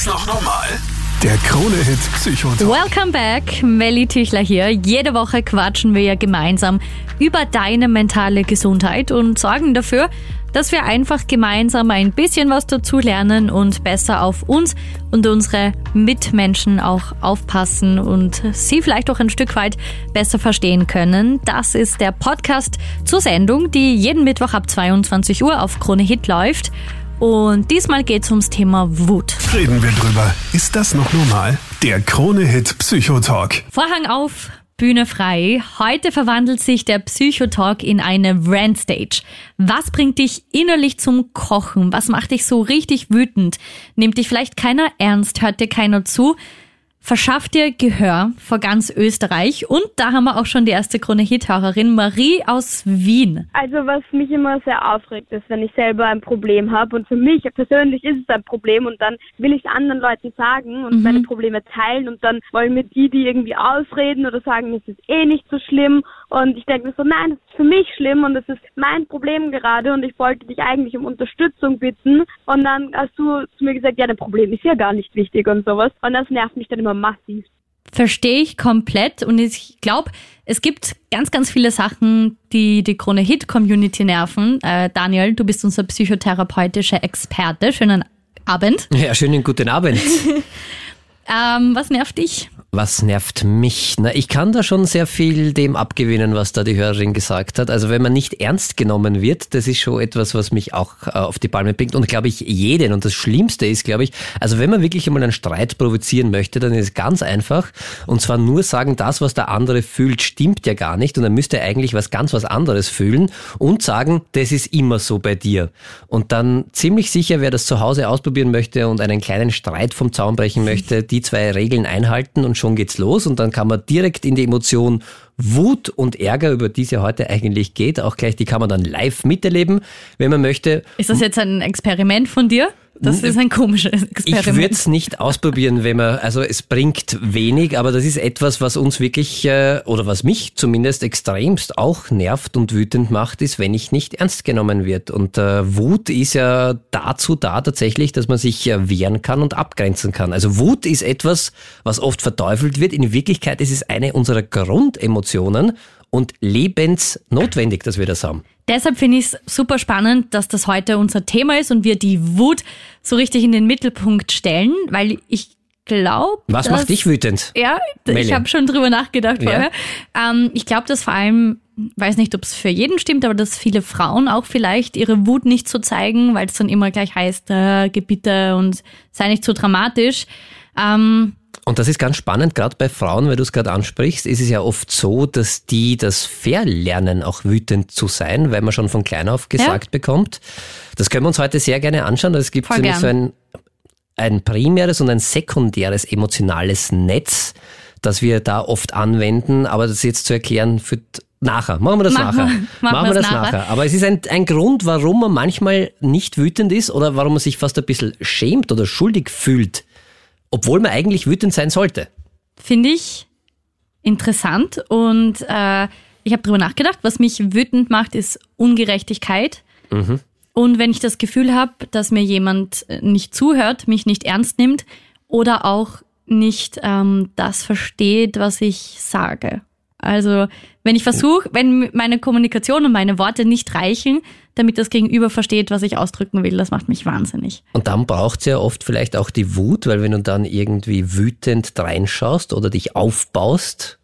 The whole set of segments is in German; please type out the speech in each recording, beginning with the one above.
das noch normal? Der Krone-Hit Psychotalk. Welcome back, Melly Tüchler hier. Jede Woche quatschen wir ja gemeinsam über deine mentale Gesundheit und sorgen dafür, dass wir einfach gemeinsam ein bisschen was dazu lernen und besser auf uns und unsere Mitmenschen auch aufpassen und sie vielleicht auch ein Stück weit besser verstehen können. Das ist der Podcast zur Sendung, die jeden Mittwoch ab 22 Uhr auf Krone Hit läuft. Und diesmal geht es ums Thema Wut. Reden wir drüber. Ist das noch normal? Der Krone-Hit Psychotalk. Vorhang auf, Bühne frei. Heute verwandelt sich der Psychotalk in eine Randstage. Was bringt dich innerlich zum Kochen? Was macht dich so richtig wütend? Nimmt dich vielleicht keiner ernst? Hört dir keiner zu? Verschafft dir Gehör vor ganz Österreich. Und da haben wir auch schon die erste Krone-Hit-Hörerin, Marie aus Wien. Also was mich immer sehr aufregt, ist, wenn ich selber ein Problem habe. Und für mich persönlich ist es ein Problem und dann will ich es anderen Leuten sagen und mhm. meine Probleme teilen und dann wollen mir die, die irgendwie ausreden oder sagen, es ist eh nicht so schlimm. Und ich denke mir so, nein, es ist für mich schlimm und es ist mein Problem gerade und ich wollte dich eigentlich um Unterstützung bitten. Und dann hast du zu mir gesagt, ja, dein Problem ist ja gar nicht wichtig und sowas. Und das nervt mich dann immer massiv. Verstehe ich komplett und ich glaube, es gibt ganz, ganz viele Sachen, die die Krone Hit Community nerven. Äh, Daniel, du bist unser psychotherapeutischer Experte. Schönen Abend. Ja, schönen guten Abend. ähm, was nervt dich? Was nervt mich? Na, ich kann da schon sehr viel dem abgewinnen, was da die Hörerin gesagt hat. Also wenn man nicht ernst genommen wird, das ist schon etwas, was mich auch äh, auf die Palme bringt und glaube ich jeden. Und das Schlimmste ist, glaube ich, also wenn man wirklich einmal einen Streit provozieren möchte, dann ist es ganz einfach. Und zwar nur sagen, das, was der andere fühlt, stimmt ja gar nicht. Und dann müsste er eigentlich was ganz was anderes fühlen und sagen, das ist immer so bei dir. Und dann ziemlich sicher, wer das zu Hause ausprobieren möchte und einen kleinen Streit vom Zaun brechen möchte, die zwei Regeln einhalten und schon geht's los und dann kann man direkt in die Emotion Wut und Ärger, über die es ja heute eigentlich geht, auch gleich, die kann man dann live miterleben, wenn man möchte. Ist das jetzt ein Experiment von dir? Das ist ein komisches Experiment. Ich würde es nicht ausprobieren, wenn man, also es bringt wenig, aber das ist etwas, was uns wirklich, äh, oder was mich zumindest extremst auch nervt und wütend macht, ist, wenn ich nicht ernst genommen wird. Und äh, Wut ist ja dazu da tatsächlich, dass man sich äh, wehren kann und abgrenzen kann. Also Wut ist etwas, was oft verteufelt wird. In Wirklichkeit ist es eine unserer Grundemotionen und lebensnotwendig, dass wir das haben. Deshalb finde ich es super spannend, dass das heute unser Thema ist und wir die Wut so richtig in den Mittelpunkt stellen, weil ich glaube. Was dass, macht dich wütend? Ja, Melli. ich habe schon drüber nachgedacht vorher. Ja. Ähm, ich glaube, dass vor allem, weiß nicht, ob es für jeden stimmt, aber dass viele Frauen auch vielleicht ihre Wut nicht so zeigen, weil es dann immer gleich heißt, äh, Gebitte und sei nicht so dramatisch. Ähm, und das ist ganz spannend, gerade bei Frauen, weil du es gerade ansprichst, ist es ja oft so, dass die das verlernen, auch wütend zu sein, weil man schon von klein auf gesagt ja. bekommt. Das können wir uns heute sehr gerne anschauen. Es gibt nämlich so ein, ein primäres und ein sekundäres emotionales Netz, das wir da oft anwenden. Aber das jetzt zu erklären, führt Nachher, machen wir das Mach nachher. machen machen wir das nachher. nachher. Aber es ist ein, ein Grund, warum man manchmal nicht wütend ist oder warum man sich fast ein bisschen schämt oder schuldig fühlt, obwohl man eigentlich wütend sein sollte. Finde ich interessant und äh, ich habe darüber nachgedacht. Was mich wütend macht, ist Ungerechtigkeit. Mhm. Und wenn ich das Gefühl habe, dass mir jemand nicht zuhört, mich nicht ernst nimmt oder auch nicht ähm, das versteht, was ich sage. Also wenn ich versuche, wenn meine Kommunikation und meine Worte nicht reichen, damit das Gegenüber versteht, was ich ausdrücken will, das macht mich wahnsinnig. Und dann braucht es ja oft vielleicht auch die Wut, weil wenn du dann irgendwie wütend reinschaust oder dich aufbaust,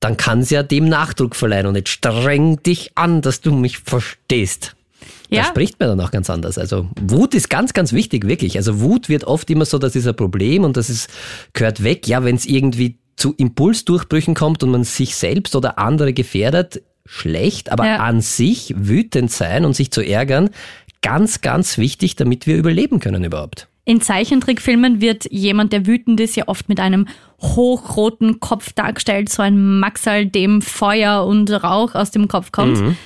dann kann es ja dem Nachdruck verleihen und jetzt streng dich an, dass du mich verstehst. Ja. Da spricht man dann auch ganz anders. Also Wut ist ganz, ganz wichtig, wirklich. Also Wut wird oft immer so, das ist ein Problem und das ist, gehört weg. Ja, wenn es irgendwie zu Impulsdurchbrüchen kommt und man sich selbst oder andere gefährdet, schlecht, aber ja. an sich wütend sein und sich zu ärgern, ganz, ganz wichtig, damit wir überleben können überhaupt. In Zeichentrickfilmen wird jemand, der wütend ist, ja oft mit einem hochroten Kopf dargestellt, so ein Maxal, dem Feuer und Rauch aus dem Kopf kommt. Mhm.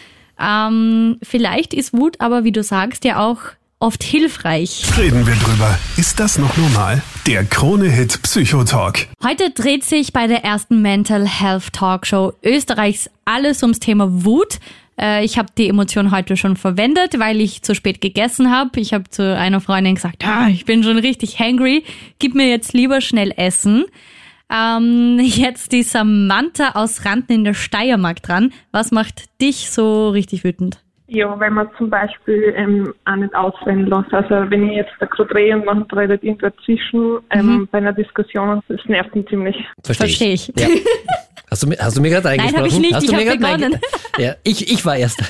Ähm, vielleicht ist Wut aber, wie du sagst, ja auch oft hilfreich. Reden wir drüber. Ist das noch normal? Der Krone-Hit Psychotalk. Heute dreht sich bei der ersten Mental Health Talkshow Österreichs alles ums Thema Wut. Äh, ich habe die Emotion heute schon verwendet, weil ich zu spät gegessen habe. Ich habe zu einer Freundin gesagt, ah, ich bin schon richtig hangry, gib mir jetzt lieber schnell Essen. Ähm, jetzt die Samantha aus Randen in der Steiermark dran. Was macht dich so richtig wütend? Ja, weil man zum Beispiel ähm, auch nicht ausrennen lässt. Also wenn ich jetzt da gerade rede und man redet irgendwo dazwischen ähm, mhm. bei einer Diskussion, das nervt mich ziemlich. Verstehe ich. Versteh ich. Ja. Hast du, hast du mir gerade eingesprochen? Nein, habe ich nicht. Hast ich habe begonnen. Ja, ich, ich war erst.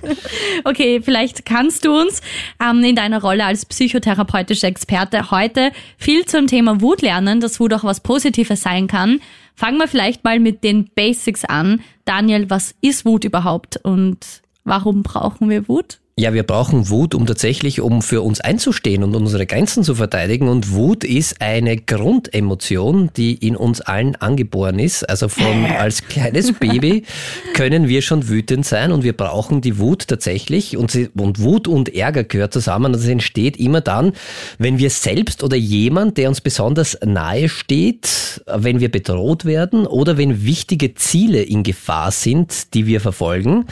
okay, vielleicht kannst du uns ähm, in deiner Rolle als psychotherapeutischer Experte heute viel zum Thema Wut lernen, dass Wut auch was Positives sein kann. Fangen wir vielleicht mal mit den Basics an. Daniel, was ist Wut überhaupt und Warum brauchen wir Wut? Ja, wir brauchen Wut, um tatsächlich, um für uns einzustehen und unsere Grenzen zu verteidigen. Und Wut ist eine Grundemotion, die in uns allen angeboren ist. Also von als kleines Baby können wir schon wütend sein und wir brauchen die Wut tatsächlich. Und, sie, und Wut und Ärger gehört zusammen. Das entsteht immer dann, wenn wir selbst oder jemand, der uns besonders nahe steht, wenn wir bedroht werden oder wenn wichtige Ziele in Gefahr sind, die wir verfolgen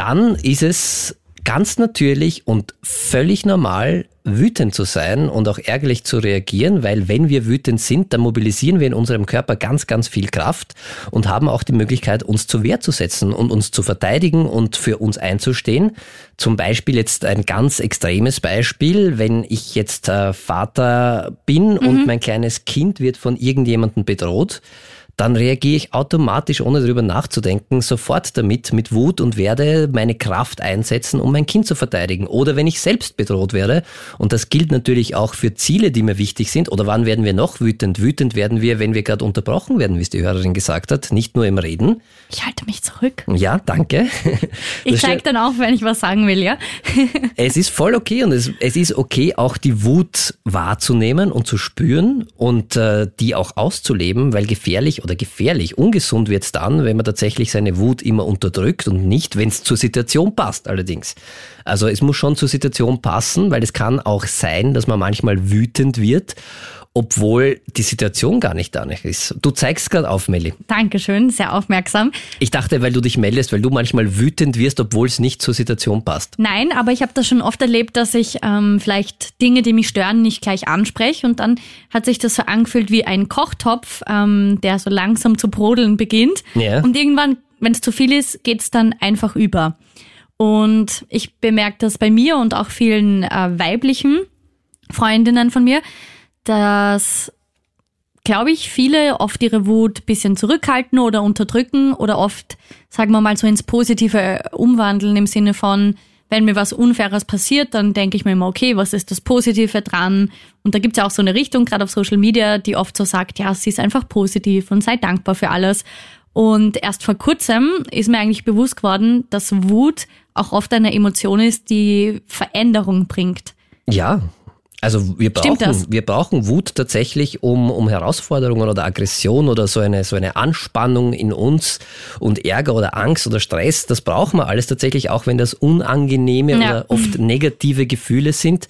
dann ist es ganz natürlich und völlig normal, wütend zu sein und auch ärgerlich zu reagieren, weil wenn wir wütend sind, dann mobilisieren wir in unserem Körper ganz, ganz viel Kraft und haben auch die Möglichkeit, uns zur Wehr zu setzen und uns zu verteidigen und für uns einzustehen. Zum Beispiel jetzt ein ganz extremes Beispiel, wenn ich jetzt äh, Vater bin mhm. und mein kleines Kind wird von irgendjemandem bedroht, dann reagiere ich automatisch, ohne darüber nachzudenken, sofort damit, mit Wut und werde meine Kraft einsetzen, um mein Kind zu verteidigen. Oder wenn ich selbst bedroht werde, und das gilt natürlich auch für Ziele, die mir wichtig sind, oder wann werden wir noch wütend? Wütend werden wir, wenn wir gerade unterbrochen werden, wie es die Hörerin gesagt hat, nicht nur im Reden. Ich halte mich zurück. Ja, danke. Ich zeige dann auch, wenn ich was sagen will, ja. es ist voll okay und es, es ist okay, auch die Wut wahrzunehmen und zu spüren und äh, die auch auszuleben, weil gefährlich oder gefährlich, ungesund wird es dann, wenn man tatsächlich seine Wut immer unterdrückt und nicht, wenn es zur Situation passt allerdings. Also es muss schon zur Situation passen, weil es kann auch sein, dass man manchmal wütend wird obwohl die Situation gar nicht danach ist. Du zeigst gerade auf, Melli. Dankeschön, sehr aufmerksam. Ich dachte, weil du dich meldest, weil du manchmal wütend wirst, obwohl es nicht zur Situation passt. Nein, aber ich habe das schon oft erlebt, dass ich ähm, vielleicht Dinge, die mich stören, nicht gleich anspreche und dann hat sich das so angefühlt wie ein Kochtopf, ähm, der so langsam zu brodeln beginnt. Ja. Und irgendwann, wenn es zu viel ist, geht es dann einfach über. Und ich bemerke das bei mir und auch vielen äh, weiblichen Freundinnen von mir, dass, glaube ich, viele oft ihre Wut bisschen zurückhalten oder unterdrücken oder oft, sagen wir mal, so ins Positive umwandeln im Sinne von, wenn mir was Unfaires passiert, dann denke ich mir immer, okay, was ist das Positive dran? Und da gibt es ja auch so eine Richtung, gerade auf Social Media, die oft so sagt, ja, sie ist einfach positiv und sei dankbar für alles. Und erst vor kurzem ist mir eigentlich bewusst geworden, dass Wut auch oft eine Emotion ist, die Veränderung bringt. Ja, also wir brauchen, wir brauchen Wut tatsächlich, um, um Herausforderungen oder Aggression oder so eine, so eine Anspannung in uns und Ärger oder Angst oder Stress, das brauchen wir alles tatsächlich, auch wenn das unangenehme ja. oder oft negative Gefühle sind.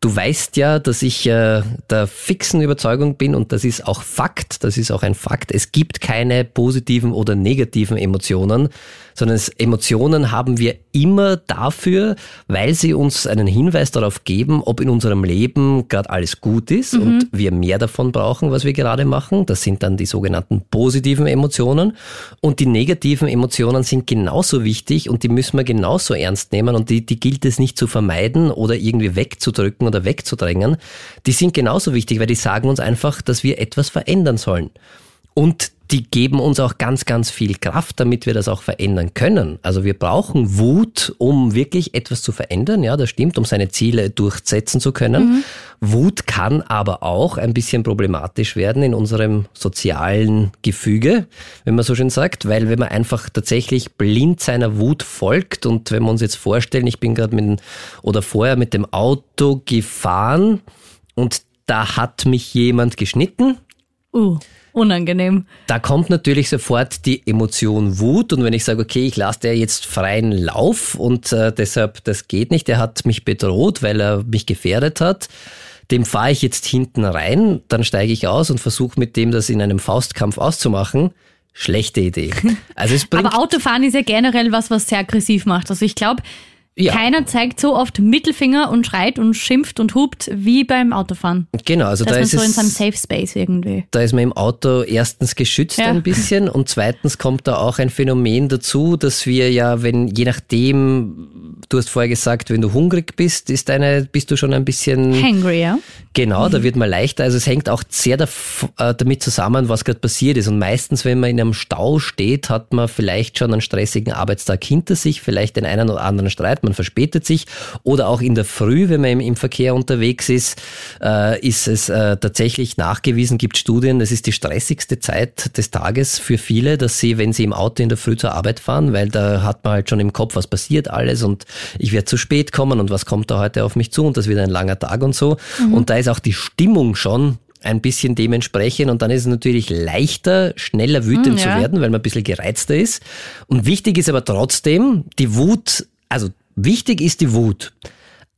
Du weißt ja, dass ich äh, der fixen Überzeugung bin und das ist auch Fakt, das ist auch ein Fakt. Es gibt keine positiven oder negativen Emotionen, sondern Emotionen haben wir immer dafür, weil sie uns einen Hinweis darauf geben, ob in unserem Leben gerade alles gut ist mhm. und wir mehr davon brauchen, was wir gerade machen. Das sind dann die sogenannten positiven Emotionen. Und die negativen Emotionen sind genauso wichtig und die müssen wir genauso ernst nehmen und die, die gilt es nicht zu vermeiden oder irgendwie wegzudrücken oder wegzudrängen. Die sind genauso wichtig, weil die sagen uns einfach, dass wir etwas verändern sollen. Und die geben uns auch ganz, ganz viel Kraft, damit wir das auch verändern können. Also wir brauchen Wut, um wirklich etwas zu verändern. Ja, das stimmt, um seine Ziele durchsetzen zu können. Mhm. Wut kann aber auch ein bisschen problematisch werden in unserem sozialen Gefüge, wenn man so schön sagt, weil wenn man einfach tatsächlich blind seiner Wut folgt und wenn wir uns jetzt vorstellen, ich bin gerade mit oder vorher mit dem Auto gefahren und da hat mich jemand geschnitten. Uh unangenehm. Da kommt natürlich sofort die Emotion Wut und wenn ich sage, okay, ich lasse der jetzt freien Lauf und äh, deshalb, das geht nicht, der hat mich bedroht, weil er mich gefährdet hat, dem fahre ich jetzt hinten rein, dann steige ich aus und versuche mit dem das in einem Faustkampf auszumachen, Schlechte Idee. Also es bringt, Aber Autofahren ist ja generell was, was sehr aggressiv macht. Also ich glaube, Ja. keiner zeigt so oft Mittelfinger und schreit und schimpft und hupt wie beim Autofahren. genau, also Da da ist man so in seinem Safe Space irgendwie. da ist man im Auto erstens geschützt Ja. ein bisschen und zweitens kommt da auch ein Phänomen dazu, dass wir ja, wenn, je nachdem, du hast vorher gesagt, wenn du hungrig bist, ist deine, bist du schon ein bisschen Hangry, ja? Genau, da wird man leichter. Also es hängt auch sehr äh, damit zusammen, was gerade passiert ist. Und meistens, wenn man in einem Stau steht, hat man vielleicht schon einen stressigen Arbeitstag hinter sich, vielleicht den einen oder anderen Streit, man verspätet sich. Oder auch in der Früh, wenn man im, im Verkehr unterwegs ist, äh, ist es äh, tatsächlich nachgewiesen, gibt Studien, es ist die stressigste Zeit des Tages für viele, dass sie, wenn sie im Auto in der Früh zur Arbeit fahren, weil da hat man halt schon im Kopf, was passiert alles und ich werde zu spät kommen und was kommt da heute auf mich zu und das wird ein langer Tag und so. Und da ist auch die Stimmung schon ein bisschen dementsprechend und dann ist es natürlich leichter, schneller wütend Mm, zu ja. werden, weil man ein bisschen gereizter ist. Und wichtig ist aber trotzdem, die Wut, also wichtig ist die Wut.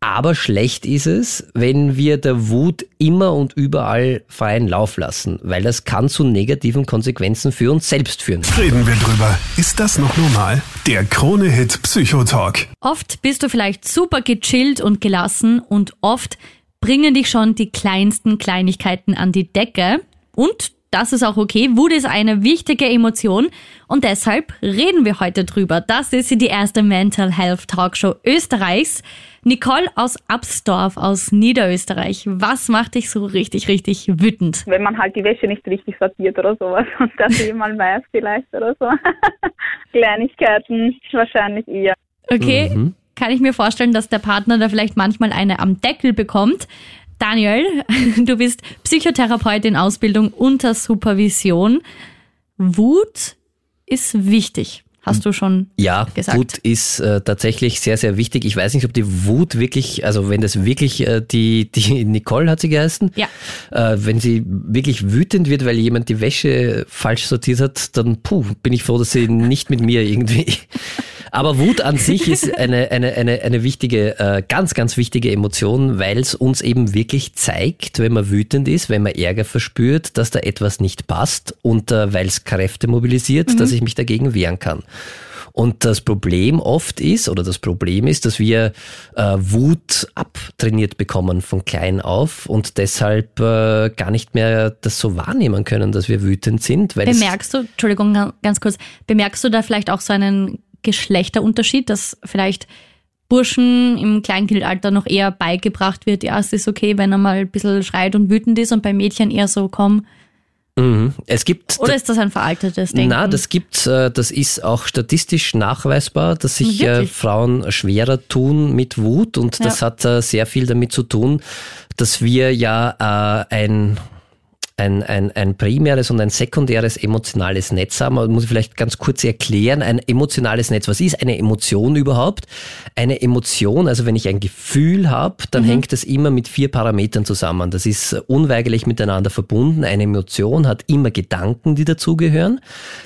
Aber schlecht ist es, wenn wir der Wut immer und überall freien Lauf lassen, weil das kann zu negativen Konsequenzen für uns selbst führen. Reden wir drüber. Ist das noch normal? Der Krone-Hit Psychotalk. Oft bist du vielleicht super gechillt und gelassen und oft bringen dich schon die kleinsten Kleinigkeiten an die Decke. Und das ist auch okay. Wut ist eine wichtige Emotion und deshalb reden wir heute drüber. Das ist die erste Mental Health Talkshow Österreichs. Nicole aus Absdorf aus Niederösterreich. Was macht dich so richtig, richtig wütend? wenn man halt die Wäsche nicht richtig sortiert oder sowas und das jemand weiß vielleicht oder so. Kleinigkeiten wahrscheinlich eher. Okay, kann ich mir vorstellen, dass der Partner da vielleicht manchmal eine am Deckel bekommt. Daniel, du bist Psychotherapeut in Ausbildung unter Supervision. Wut ist wichtig, hast du schon Ja, gesagt. Wut ist äh, tatsächlich sehr, sehr wichtig. Ich weiß nicht, ob die Wut wirklich, also wenn das wirklich äh, die, die Nicole hat sie geheißen, Ja. äh, wenn sie wirklich wütend wird, weil jemand die Wäsche falsch sortiert hat, dann puh, bin ich froh, dass sie nicht mit mir irgendwie. Aber Wut an sich ist eine, eine, eine, eine wichtige, äh, ganz, ganz wichtige Emotion, weil es uns eben wirklich zeigt, wenn man wütend ist, wenn man Ärger verspürt, dass da etwas nicht passt und äh, weil es Kräfte mobilisiert, dass ich mich dagegen wehren kann. Und das Problem oft ist, oder das Problem ist, dass wir äh, Wut abtrainiert bekommen von klein auf und deshalb äh, gar nicht mehr das so wahrnehmen können, dass wir wütend sind. Weil Bemerkst du, Entschuldigung, ga- ganz kurz, bemerkst du da vielleicht auch so einen Geschlechterunterschied, dass vielleicht Burschen im Kleinkindalter noch eher beigebracht wird, ja, es ist okay, wenn er mal ein bisschen schreit und wütend ist und bei Mädchen eher so, komm. Mhm. Es gibt Oder ist das ein veraltetes Denken? Na, das gibt's, äh, das ist auch statistisch nachweisbar, dass sich äh, Wirklich? Frauen schwerer tun mit Wut und das Ja. hat äh, sehr viel damit zu tun, dass wir ja ein ein, ein, ein primäres und ein sekundäres emotionales Netz haben. Man muss ich vielleicht ganz kurz erklären, ein emotionales Netz. Was ist eine Emotion überhaupt? Eine Emotion, also wenn ich ein Gefühl habe, dann hängt das immer mit vier Parametern zusammen. Das ist unweigerlich miteinander verbunden. Eine Emotion hat immer Gedanken, die dazugehören.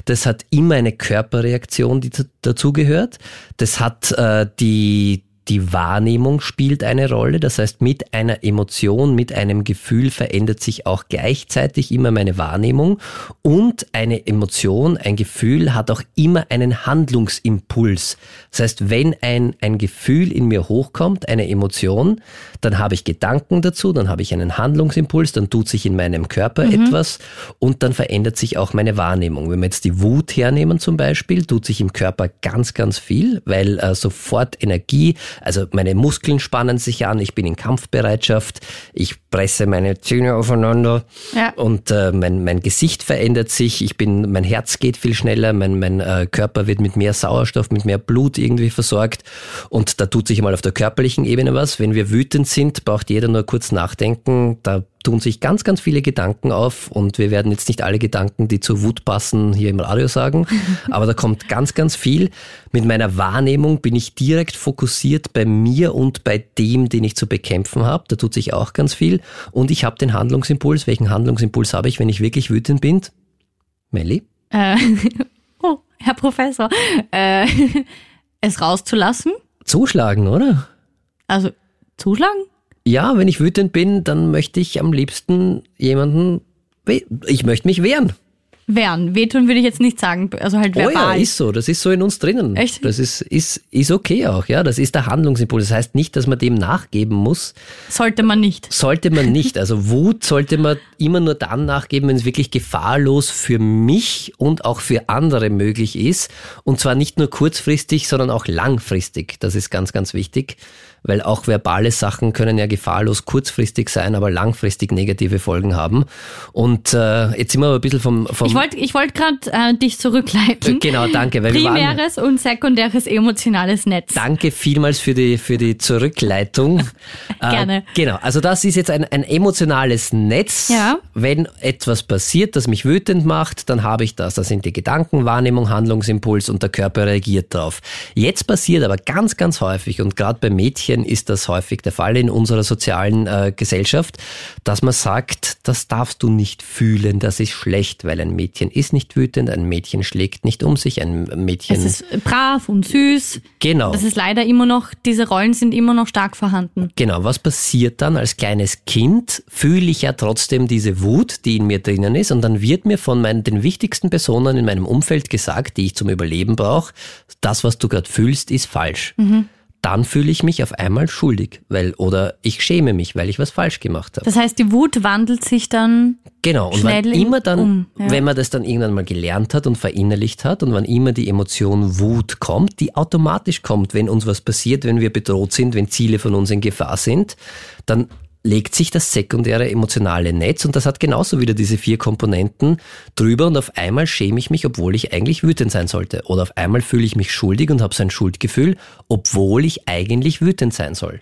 Das hat immer eine Körperreaktion, die zu- dazugehört. Das hat äh, die die Wahrnehmung spielt eine Rolle. Das heißt, mit einer Emotion, mit einem Gefühl verändert sich auch gleichzeitig immer meine Wahrnehmung. Und eine Emotion, ein Gefühl hat auch immer einen Handlungsimpuls. Das heißt, wenn ein, ein Gefühl in mir hochkommt, eine Emotion, dann habe ich Gedanken dazu, dann habe ich einen Handlungsimpuls, dann tut sich in meinem Körper etwas und dann verändert sich auch meine Wahrnehmung. Wenn wir jetzt die Wut hernehmen zum Beispiel, tut sich im Körper ganz, ganz viel, weil äh, sofort Energie, also meine Muskeln spannen sich an, ich bin in Kampfbereitschaft, ich presse meine Zähne aufeinander Ja. und äh, mein, mein Gesicht verändert sich, ich bin, mein Herz geht viel schneller, mein, mein äh, Körper wird mit mehr Sauerstoff, mit mehr Blut irgendwie versorgt und da tut sich mal auf der körperlichen Ebene was. Wenn wir wütend sind, braucht jeder nur kurz nachdenken, da tun sich ganz, ganz viele Gedanken auf und wir werden jetzt nicht alle Gedanken, die zur Wut passen, hier im Radio sagen, aber da kommt ganz, ganz viel. Mit meiner Wahrnehmung bin ich direkt fokussiert bei mir und bei dem, den ich zu bekämpfen habe. Da tut sich auch ganz viel und ich habe den Handlungsimpuls. Welchen Handlungsimpuls habe ich, wenn ich wirklich wütend bin? Melli? Äh, oh, Herr Professor, äh, es rauszulassen, Zuschlagen, oder? also zuschlagen? Ja, wenn ich wütend bin, dann möchte ich am liebsten jemanden, ich möchte mich wehren. wehren. Wehtun würde ich jetzt nicht sagen, also halt Oh ja, verbal. ist so. Das ist so in uns drinnen. Echt? Das ist, ist, ist okay auch, ja. Das ist der Handlungsimpuls. Das heißt nicht, dass man dem nachgeben muss. Sollte man nicht. Sollte man nicht. Also Wut sollte man immer nur dann nachgeben, wenn es wirklich gefahrlos für mich und auch für andere möglich ist. Und zwar nicht nur kurzfristig, sondern auch langfristig. Das ist ganz, ganz wichtig. Weil auch verbale Sachen können ja gefahrlos kurzfristig sein, aber langfristig negative Folgen haben. Und äh, jetzt sind wir aber ein bisschen vom... vom Ich wollte ich wollt gerade äh, dich zurückleiten. Genau, danke. Weil wir waren, Primäres und sekundäres emotionales Netz. Danke vielmals für die, für die Zurückleitung. Gerne. Äh, genau, also das ist jetzt ein, ein emotionales Netz. Ja. Wenn etwas passiert, das mich wütend macht, dann habe ich das. Das sind die Gedanken, Wahrnehmung, Handlungsimpuls und der Körper reagiert drauf. Jetzt passiert aber ganz, ganz häufig und gerade bei Mädchen ist das häufig der Fall in unserer sozialen äh, Gesellschaft, dass man sagt, das darfst du nicht fühlen, das ist schlecht, weil ein Mädchen ist nicht wütend, ein Mädchen schlägt nicht um sich, ein Mädchen... Es ist brav und süß. genau. Das ist leider immer noch, diese Rollen sind immer noch stark vorhanden. Genau, was passiert dann als kleines Kind? Fühle ich ja trotzdem diese Wut, die in mir drinnen ist und dann wird mir von meinen, den wichtigsten Personen in meinem Umfeld gesagt, die ich zum Überleben brauche, das, was du gerade fühlst, ist falsch. Dann fühle ich mich auf einmal schuldig, weil oder ich schäme mich, weil ich was falsch gemacht habe. Das heißt, die Wut wandelt sich dann Genau, und wann schnell immer dann, um, ja. wenn man das dann irgendwann mal gelernt hat und verinnerlicht hat und wann immer die Emotion Wut kommt, die automatisch kommt, wenn uns was passiert, wenn wir bedroht sind, wenn Ziele von uns in Gefahr sind, dann legt sich das sekundäre emotionale Netz und das hat genauso wieder diese vier Komponenten drüber und auf einmal schäme ich mich, obwohl ich eigentlich wütend sein sollte. Oder auf einmal fühle ich mich schuldig und habe so ein Schuldgefühl, obwohl ich eigentlich wütend sein soll.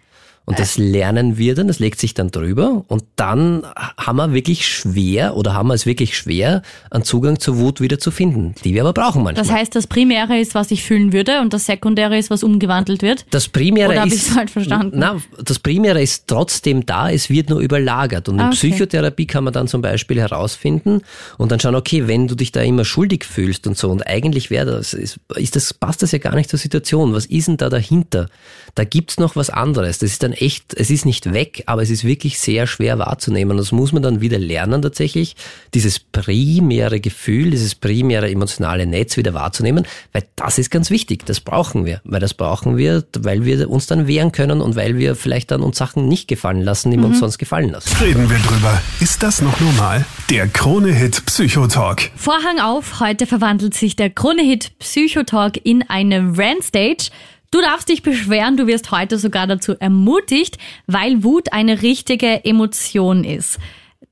Und das lernen wir dann, das legt sich dann drüber und dann haben wir wirklich schwer oder haben wir es wirklich schwer, einen Zugang zur Wut wieder zu finden, die wir aber brauchen manchmal. Das heißt, das Primäre ist, was ich fühlen würde und das Sekundäre ist, was umgewandelt wird. Das Primäre Oder ist. falsch verstanden? Na, das Primäre ist trotzdem da, es wird nur überlagert. Und in Ah, okay. Psychotherapie kann man dann zum Beispiel herausfinden und dann schauen, okay, wenn du dich da immer schuldig fühlst und so, und eigentlich wäre das, ist, ist das, passt das ja gar nicht zur Situation. Was ist denn da dahinter? Da gibt's noch was anderes. Das ist dann echt, es ist nicht weg, aber es ist wirklich sehr schwer wahrzunehmen. Das muss man dann wieder lernen tatsächlich, dieses primäre Gefühl, dieses primäre emotionale Netz wieder wahrzunehmen, weil das ist ganz wichtig. Das brauchen wir, weil das brauchen wir, weil wir uns dann wehren können und weil wir vielleicht dann uns Sachen nicht gefallen lassen, die wir uns sonst gefallen lassen. Reden wir drüber. Ist das noch normal? Der Krone-Hit Psychotalk. Vorhang auf, heute verwandelt sich der Krone-Hit Psychotalk in eine Randstage. Du darfst dich beschweren, du wirst heute sogar dazu ermutigt, weil Wut eine richtige Emotion ist.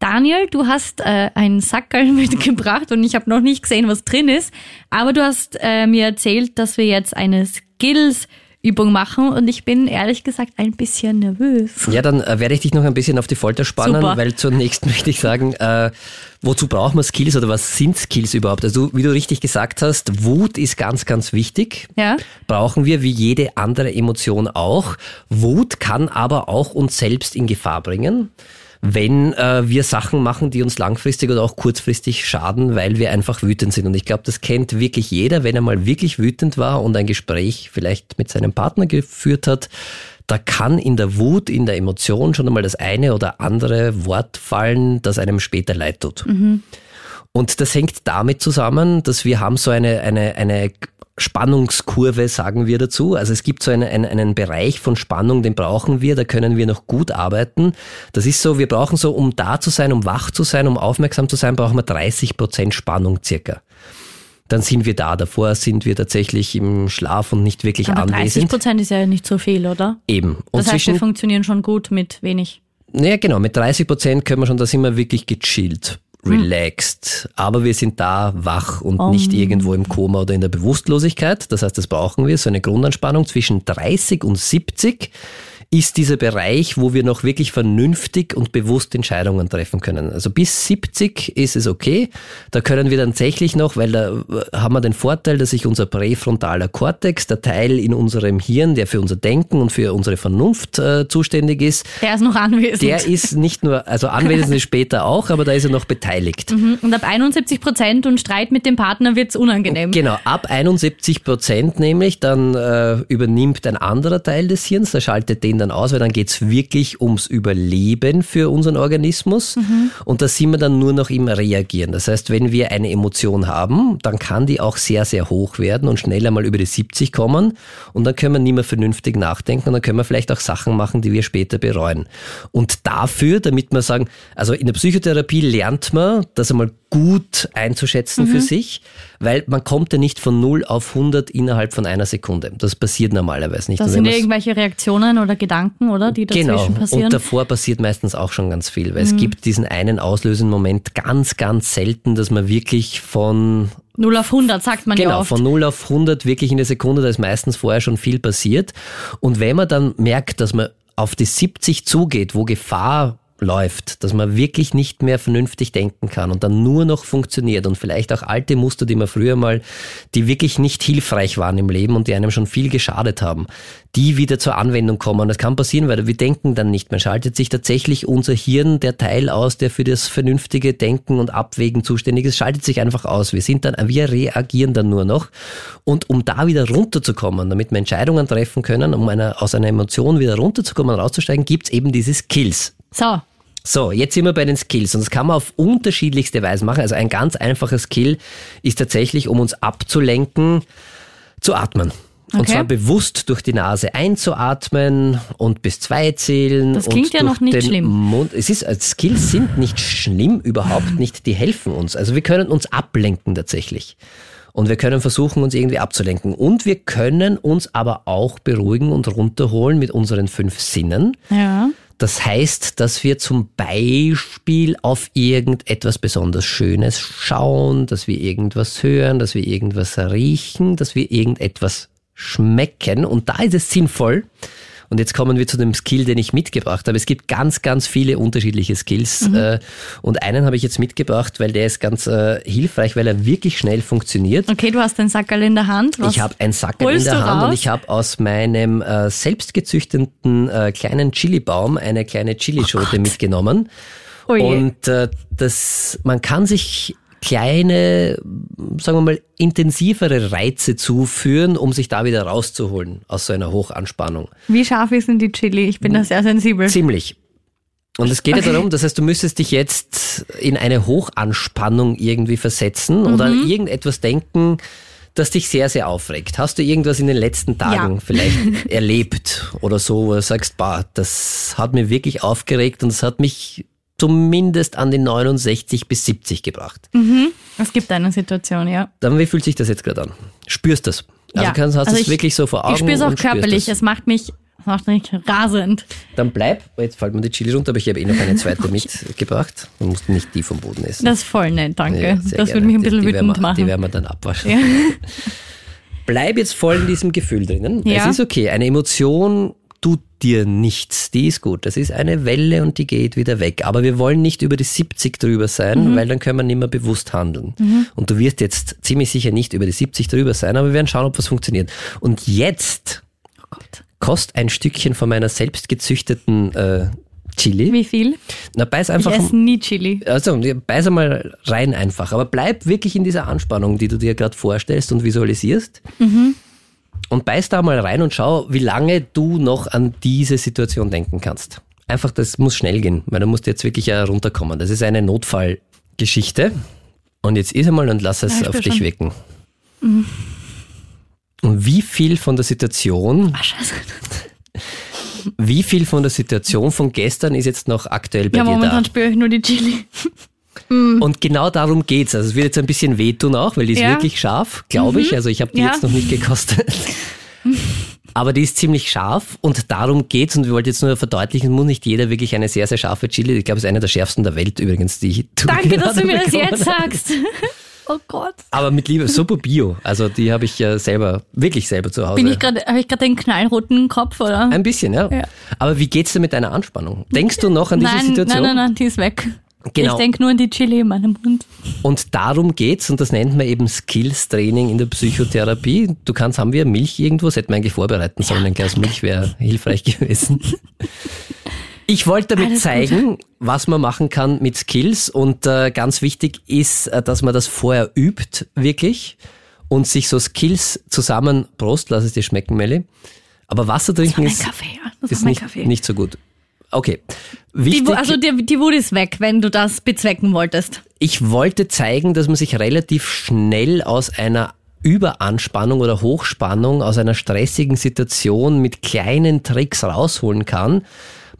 Daniel, du hast äh, einen Sackerl mitgebracht und ich habe noch nicht gesehen, was drin ist, aber du hast äh, mir erzählt, dass wir jetzt eine Skills-Übung machen und ich bin ehrlich gesagt ein bisschen nervös. Ja, dann äh, werde ich dich noch ein bisschen auf die Folter spannen, Super. weil zunächst möchte ich sagen, äh, wozu braucht man Skills oder was sind Skills überhaupt? Also wie du richtig gesagt hast, Wut ist ganz, ganz wichtig. Ja. Brauchen wir wie jede andere Emotion auch. Wut kann aber auch uns selbst in Gefahr bringen. Wenn äh, wir Sachen machen, die uns langfristig oder auch kurzfristig schaden, weil wir einfach wütend sind. Und ich glaube, das kennt wirklich jeder, wenn er mal wirklich wütend war und ein Gespräch vielleicht mit seinem Partner geführt hat, da kann in der Wut, in der Emotion schon einmal das eine oder andere Wort fallen, das einem später leid tut. Und das hängt damit zusammen, dass wir haben so eine, eine, eine Spannungskurve, sagen wir dazu. Also es gibt so eine, einen, einen Bereich von Spannung, den brauchen wir, da können wir noch gut arbeiten. Das ist so, wir brauchen so, um da zu sein, um wach zu sein, um aufmerksam zu sein, brauchen wir 30 Prozent Spannung circa. Dann sind wir da. Davor sind wir tatsächlich im Schlaf und nicht wirklich Aber 30 anwesend. Prozent ist ja nicht so viel, oder? Eben. Und Das heißt, wir funktionieren schon gut mit wenig. naja, genau, mit 30 Prozent können wir schon, da sind wir wirklich gechillt, relaxed. Aber wir sind da wach und nicht irgendwo im Koma oder in der Bewusstlosigkeit. Das heißt, das brauchen wir, so eine Grundanspannung. Zwischen 30 und 70 ist dieser Bereich, wo wir noch wirklich vernünftig und bewusst Entscheidungen treffen können. Also bis 70 ist es okay. Da können wir dann tatsächlich noch, weil da äh, haben wir den Vorteil, dass sich unser präfrontaler Kortex, der Teil in unserem Hirn, der für unser Denken und für unsere Vernunft äh, zuständig ist, Der ist noch anwesend. der ist nicht nur, also anwesend ist später auch, aber da ist er noch beteiligt. Mhm. und ab 71 Prozent und Streit mit dem Partner wird's unangenehm. Genau, ab 71 Prozent nämlich, dann äh, übernimmt ein anderer Teil des Hirns, der schaltet den dann aus, weil dann geht's wirklich ums Überleben für unseren Organismus und da sind wir dann nur noch im Reagieren. Das heißt, wenn wir eine Emotion haben, dann kann die auch sehr, sehr hoch werden und schneller mal über die 70 kommen und dann können wir nicht mehr vernünftig nachdenken und dann können wir vielleicht auch Sachen machen, die wir später bereuen. Und dafür, damit wir sagen, also in der Psychotherapie lernt man, das einmal gut einzuschätzen für sich, weil man kommt ja nicht von 0 auf 100 innerhalb von einer Sekunde. Das passiert normalerweise nicht. Das sind ja irgendwelche Reaktionen oder Gedanken, oder? Die dazwischen Genau, passieren. Mhm. und davor passiert meistens auch schon ganz viel, weil es gibt diesen einen auslösenden Moment ganz, ganz selten, dass man wirklich von 0 auf 100, sagt man ja Genau, oft. von 0 auf 100 wirklich in der Sekunde, da ist meistens vorher schon viel passiert. Und wenn man dann merkt, dass man auf die 70 zugeht, wo Gefahr läuft, dass man wirklich nicht mehr vernünftig denken kann und dann nur noch funktioniert und vielleicht auch alte Muster, die man früher mal, die wirklich nicht hilfreich waren im Leben und die einem schon viel geschadet haben, die wieder zur Anwendung kommen. Das kann passieren, weil wir denken dann nicht. Man schaltet sich tatsächlich unser Hirn, der Teil aus, der für das vernünftige Denken und Abwägen zuständig ist, schaltet sich einfach aus. Wir sind dann, wir reagieren dann nur noch. Und um da wieder runterzukommen, damit wir Entscheidungen treffen können, um einer, aus einer Emotion wieder runterzukommen, rauszusteigen, gibt's eben diese Skills. So, So, jetzt sind wir bei den Skills und das kann man auf unterschiedlichste Weise machen. Also ein ganz einfacher Skill ist tatsächlich, um uns abzulenken, zu atmen. Und Okay. zwar bewusst durch die Nase einzuatmen und bis zwei zählen. Das klingt und ja noch nicht schlimm. Mund. Es ist, also Skills sind nicht schlimm, überhaupt nicht. Die helfen uns. Also wir können uns ablenken tatsächlich. Und wir können versuchen, uns irgendwie abzulenken. Und wir können uns aber auch beruhigen und runterholen mit unseren fünf Sinnen. ja. Das heißt, dass wir zum Beispiel auf irgendetwas besonders Schönes schauen, dass wir irgendwas hören, dass wir irgendwas riechen, dass wir irgendetwas schmecken. Und da ist es sinnvoll. Und jetzt kommen wir zu dem Skill, den ich mitgebracht habe. Es gibt ganz, ganz viele unterschiedliche Skills. Äh, Und einen habe ich jetzt mitgebracht, weil der ist ganz äh, hilfreich, weil er wirklich schnell funktioniert. Okay, du hast den Sackerl in der Hand. Was Ich habe ein Sackerl in der Hand und raus? ich habe aus meinem äh, selbstgezüchteten äh, kleinen Chilibaum eine kleine Chilischote mitgenommen. Oh. Und äh, das, man kann sich kleine, sagen wir mal, intensivere Reize zuführen, um sich da wieder rauszuholen aus so einer Hochanspannung. Wie scharf ist denn die Chili? Ich bin da sehr sensibel. Ziemlich. Und es geht ja darum, das heißt, du müsstest dich jetzt in eine Hochanspannung irgendwie versetzen oder Mhm. irgendetwas denken, das dich sehr, sehr aufregt. Hast du irgendwas in den letzten Tagen Ja. vielleicht erlebt oder so, wo du sagst, bah, das hat mir wirklich aufgeregt und es hat mich zumindest an die 69 bis 70 gebracht. Es gibt eine Situation, ja. Dann, wie fühlt sich das jetzt gerade an? Spürst das? Also ja. kannst, hast Also du es ich- wirklich so vor Augen? Ich spüre es auch körperlich. das? Es macht mich, es macht mich rasend. Dann bleib, oh, jetzt fällt mir die Chili runter, aber ich habe eh noch eine zweite mitgebracht. Du musst nicht die vom Boden essen. Das ist voll nett, danke. Ja, das sehr würde gerne. mich ein Die- bisschen die werden wütend wir, machen. Die werden wir dann abwaschen. Ja. Bleib jetzt voll in diesem Gefühl drinnen. Ja. Es ist okay. Eine Emotion tut dir nichts. Die ist gut. Das ist eine Welle und die geht wieder weg. Aber wir wollen nicht über die 70 drüber Mhm. sein, weil dann können wir nicht mehr bewusst handeln. Und du wirst jetzt ziemlich sicher nicht über die 70 drüber sein, aber wir werden schauen, ob was funktioniert. Und jetzt Oh kost ein Stückchen von meiner selbst gezüchteten äh, Chili. Wie viel? Na, beiß Ich einfach esse nie Chili. also, beiß einmal rein einfach. Aber bleib wirklich in dieser Anspannung, die du dir gerade vorstellst und visualisierst. Und beiß da mal rein und schau, wie lange du noch an diese Situation denken kannst. Einfach, das muss schnell gehen, weil du musst jetzt wirklich ja runterkommen. Das ist eine Notfallgeschichte. Und jetzt ist einmal und lass es Ja, auf dich schon. wirken. Und wie viel von der Situation, scheiße. wie viel von der Situation von gestern ist jetzt noch aktuell bei Ja, dir da? momentan spüre ich nur die Chili. Und genau darum geht's. Also es wird jetzt ein bisschen wehtun auch, weil die ist Ja. wirklich scharf, glaube ich. Also ich habe die Ja. jetzt noch nicht gekostet. Aber die ist ziemlich scharf und darum geht's. Und wir wollten jetzt nur verdeutlichen, muss nicht jeder wirklich eine sehr, sehr scharfe Chili. Ich glaube, es ist eine der schärfsten der Welt übrigens, die du Danke, dass du mir das jetzt sagst. Oh Gott. Aber mit Liebe, super Bio. Also die habe ich ja selber, wirklich selber zu Hause. Bin ich gerade, habe ich gerade den knallroten Kopf, oder? ein bisschen, ja. Ja. Aber wie geht's dir mit deiner Anspannung? Denkst du noch an diese nein, Situation? nein, nein, nein, die ist weg. Genau. Ich denke nur an die Chili in meinem Mund. Und darum geht's und das nennt man eben Skills-Training in der Psychotherapie. Du kannst, haben wir Milch irgendwo? Das hätten wir eigentlich vorbereiten sollen. Ein Glas Milch wäre hilfreich gewesen. Ich wollte damit Alles gut. zeigen, was man machen kann mit Skills und äh, ganz wichtig ist, äh, dass man das vorher übt, wirklich und sich so Skills zusammen, Prost, lass es dir schmecken, Melli, Aber Wasser trinken ist, Kaffee. ja. Das ist nicht, Kaffee. nicht so gut. Okay. Die, Wichtig, Wu- also die, die Wut ist weg, wenn du das bezwecken wolltest. ich wollte zeigen, dass man sich relativ schnell aus einer Überanspannung oder Hochspannung, aus einer stressigen Situation mit kleinen Tricks rausholen kann.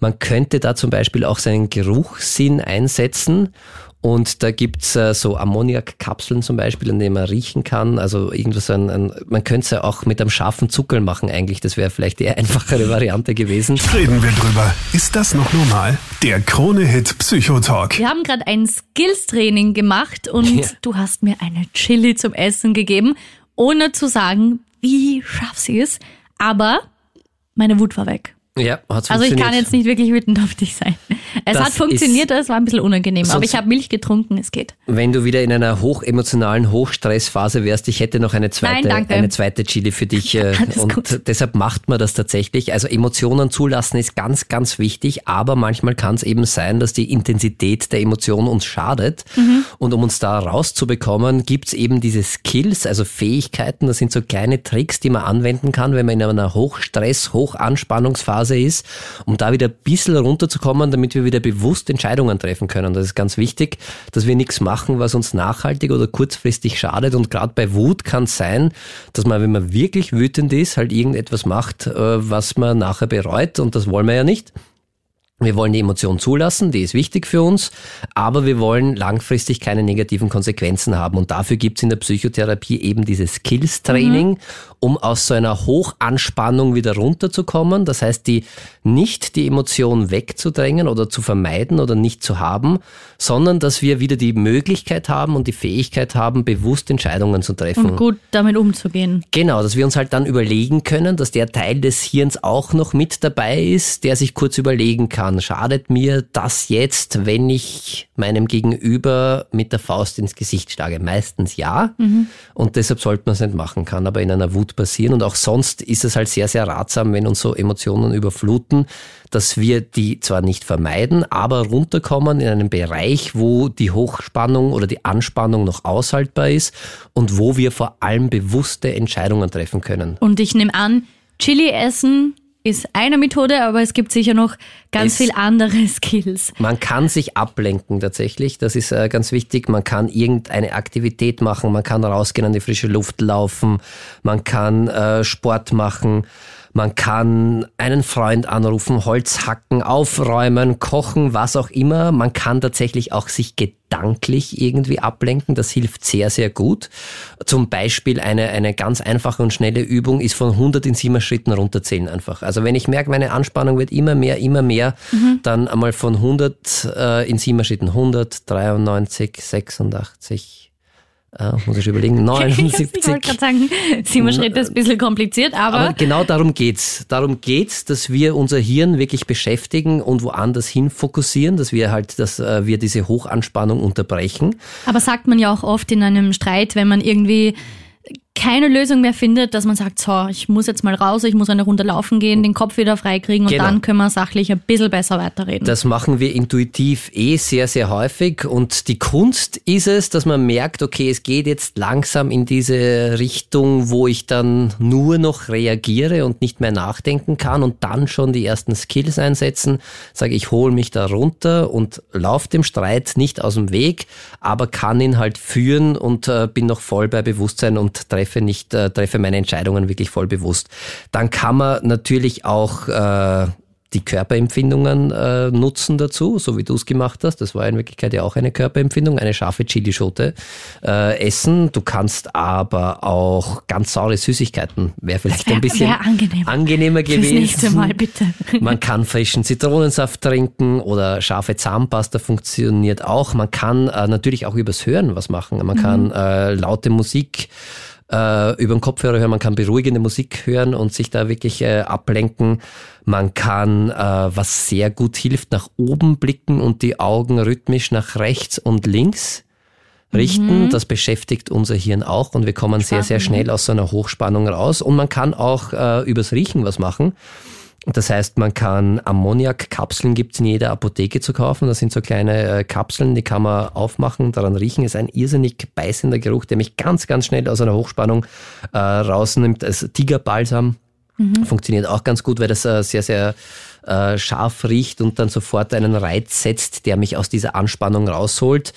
Man könnte da zum Beispiel auch seinen Geruchssinn einsetzen. Und da gibt's äh, so Ammoniakkapseln zum Beispiel, an denen man riechen kann. Also irgendwas, so ein, ein, man könnte es ja auch mit einem scharfen Zuckerl machen eigentlich. Das wäre vielleicht die einfachere Variante gewesen. Reden wir drüber. Ist das noch normal? Der Krone-Hit Psychotalk. Wir haben gerade ein Skills-Training gemacht und Ja. du hast mir eine Chili zum Essen gegeben, ohne zu sagen, wie scharf sie ist. Aber meine Wut war weg. Ja, hat's Also ich kann jetzt nicht wirklich wütend auf dich sein. Es Das hat funktioniert, es war ein bisschen unangenehm, aber ich habe Milch getrunken, es geht. Wenn du wieder in einer hochemotionalen Hochstressphase wärst, ich hätte noch eine zweite, Nein, eine zweite Chili für dich. äh, und gut. deshalb macht man das tatsächlich. Also Emotionen zulassen ist ganz, ganz wichtig, aber manchmal kann es eben sein, dass die Intensität der Emotion uns schadet. Mhm. Und um uns da rauszubekommen, gibt's eben diese Skills, also Fähigkeiten, das sind so kleine Tricks, die man anwenden kann, wenn man in einer Hochstress, Hochanspannungsphase ist, um da wieder ein bisschen runterzukommen, damit wir wieder bewusst Entscheidungen treffen können. Das ist ganz wichtig, dass wir nichts machen, was uns nachhaltig oder kurzfristig schadet. Und gerade bei Wut kann es sein, dass man, wenn man wirklich wütend ist, halt irgendetwas macht, äh, was man nachher bereut. Und das wollen wir ja nicht. Wir wollen die Emotion zulassen, die ist wichtig für uns, aber wir wollen langfristig keine negativen Konsequenzen haben. Und dafür gibt's in der Psychotherapie eben dieses Skills-Training, um aus so einer Hochanspannung wieder runterzukommen. Das heißt, die nicht die Emotion wegzudrängen oder zu vermeiden oder nicht zu haben, sondern dass wir wieder die Möglichkeit haben und die Fähigkeit haben, bewusst Entscheidungen zu treffen. Und gut damit umzugehen. Genau, dass wir uns halt dann überlegen können, dass der Teil des Hirns auch noch mit dabei ist, der sich kurz überlegen kann, schadet mir das jetzt, wenn ich meinem Gegenüber mit der Faust ins Gesicht schlage? Meistens ja. Und deshalb sollte man es nicht machen, kann aber in einer Wut passieren. Und auch sonst ist es halt sehr, sehr ratsam, wenn uns so Emotionen überfluten, dass wir die zwar nicht vermeiden, aber runterkommen in einen Bereich, wo die Hochspannung oder die Anspannung noch aushaltbar ist und wo wir vor allem bewusste Entscheidungen treffen können. Und ich nehme an, Chili essen ist eine Methode, aber es gibt sicher noch ganz Es- viel andere Skills. Man kann sich ablenken tatsächlich, das ist äh, ganz wichtig. Man kann irgendeine Aktivität machen, man kann rausgehen an die frische Luft laufen, man kann äh, Sport machen, man kann einen Freund anrufen, Holz hacken, aufräumen, kochen, was auch immer. Man kann tatsächlich auch sich gedanklich irgendwie ablenken. Das hilft sehr, sehr gut. Zum Beispiel eine, eine ganz einfache und schnelle Übung ist von 100 in 7 Schritten runterzählen einfach. Also wenn ich merke, meine Anspannung wird immer mehr, immer mehr, dann einmal von 100 äh, in 7 Schritten. 193, 86, äh, muss ich überlegen, ich 79. wollte gerade sagen, sieben Schritte ist ein bisschen kompliziert, aber, Aber genau darum geht's. Darum geht's, dass wir unser Hirn wirklich beschäftigen und woanders hin fokussieren, dass wir halt, dass äh, wir diese Hochanspannung unterbrechen. aber sagt man ja auch oft in einem Streit, wenn man irgendwie keine Lösung mehr findet, dass man sagt, so, ich muss jetzt mal raus, ich muss eine Runde laufen gehen, den Kopf wieder freikriegen und Genau. dann können wir sachlich ein bisschen besser weiterreden. Das machen wir intuitiv eh sehr, sehr häufig. Und die Kunst ist es, dass man merkt, okay, es geht jetzt langsam in diese Richtung, wo ich dann nur noch reagiere und nicht mehr nachdenken kann und dann schon die ersten Skills einsetzen. Sage, ich hole mich da runter und laufe dem Streit nicht aus dem Weg, aber kann ihn halt führen und äh, bin noch voll bei Bewusstsein und treffe nicht, äh, treffe meine Entscheidungen wirklich voll bewusst. Dann kann man natürlich auch äh, die Körperempfindungen äh, nutzen dazu, so wie du es gemacht hast. Das war in Wirklichkeit ja auch eine Körperempfindung, eine scharfe Chilischote äh, essen. Du kannst aber auch ganz saure Süßigkeiten, wäre vielleicht wär- ein bisschen angenehmer Fürs gewesen. nächste Mal bitte. Man kann frischen Zitronensaft trinken oder scharfe Zahnpasta funktioniert auch. Man kann äh, natürlich auch übers Hören was machen. Man kann äh, laute Musik äh, über den Kopfhörer hören, man kann beruhigende Musik hören und sich da wirklich äh, ablenken. Man kann, äh, was sehr gut hilft, nach oben blicken und die Augen rhythmisch nach rechts und links richten. Das beschäftigt unser Hirn auch und wir kommen sehr, sehr schnell aus so einer Hochspannung raus. Und man kann auch äh, übers Riechen was machen. Das heißt, man kann Ammoniakkapseln gibt's in jeder Apotheke zu kaufen. Das sind so kleine äh, Kapseln, die kann man aufmachen, daran riechen. Ist ein irrsinnig beißender Geruch, der mich ganz, ganz schnell aus einer Hochspannung äh, rausnimmt. Das Tigerbalsam Funktioniert auch ganz gut, weil das äh, sehr, sehr äh, scharf riecht und dann sofort einen Reiz setzt, der mich aus dieser Anspannung rausholt.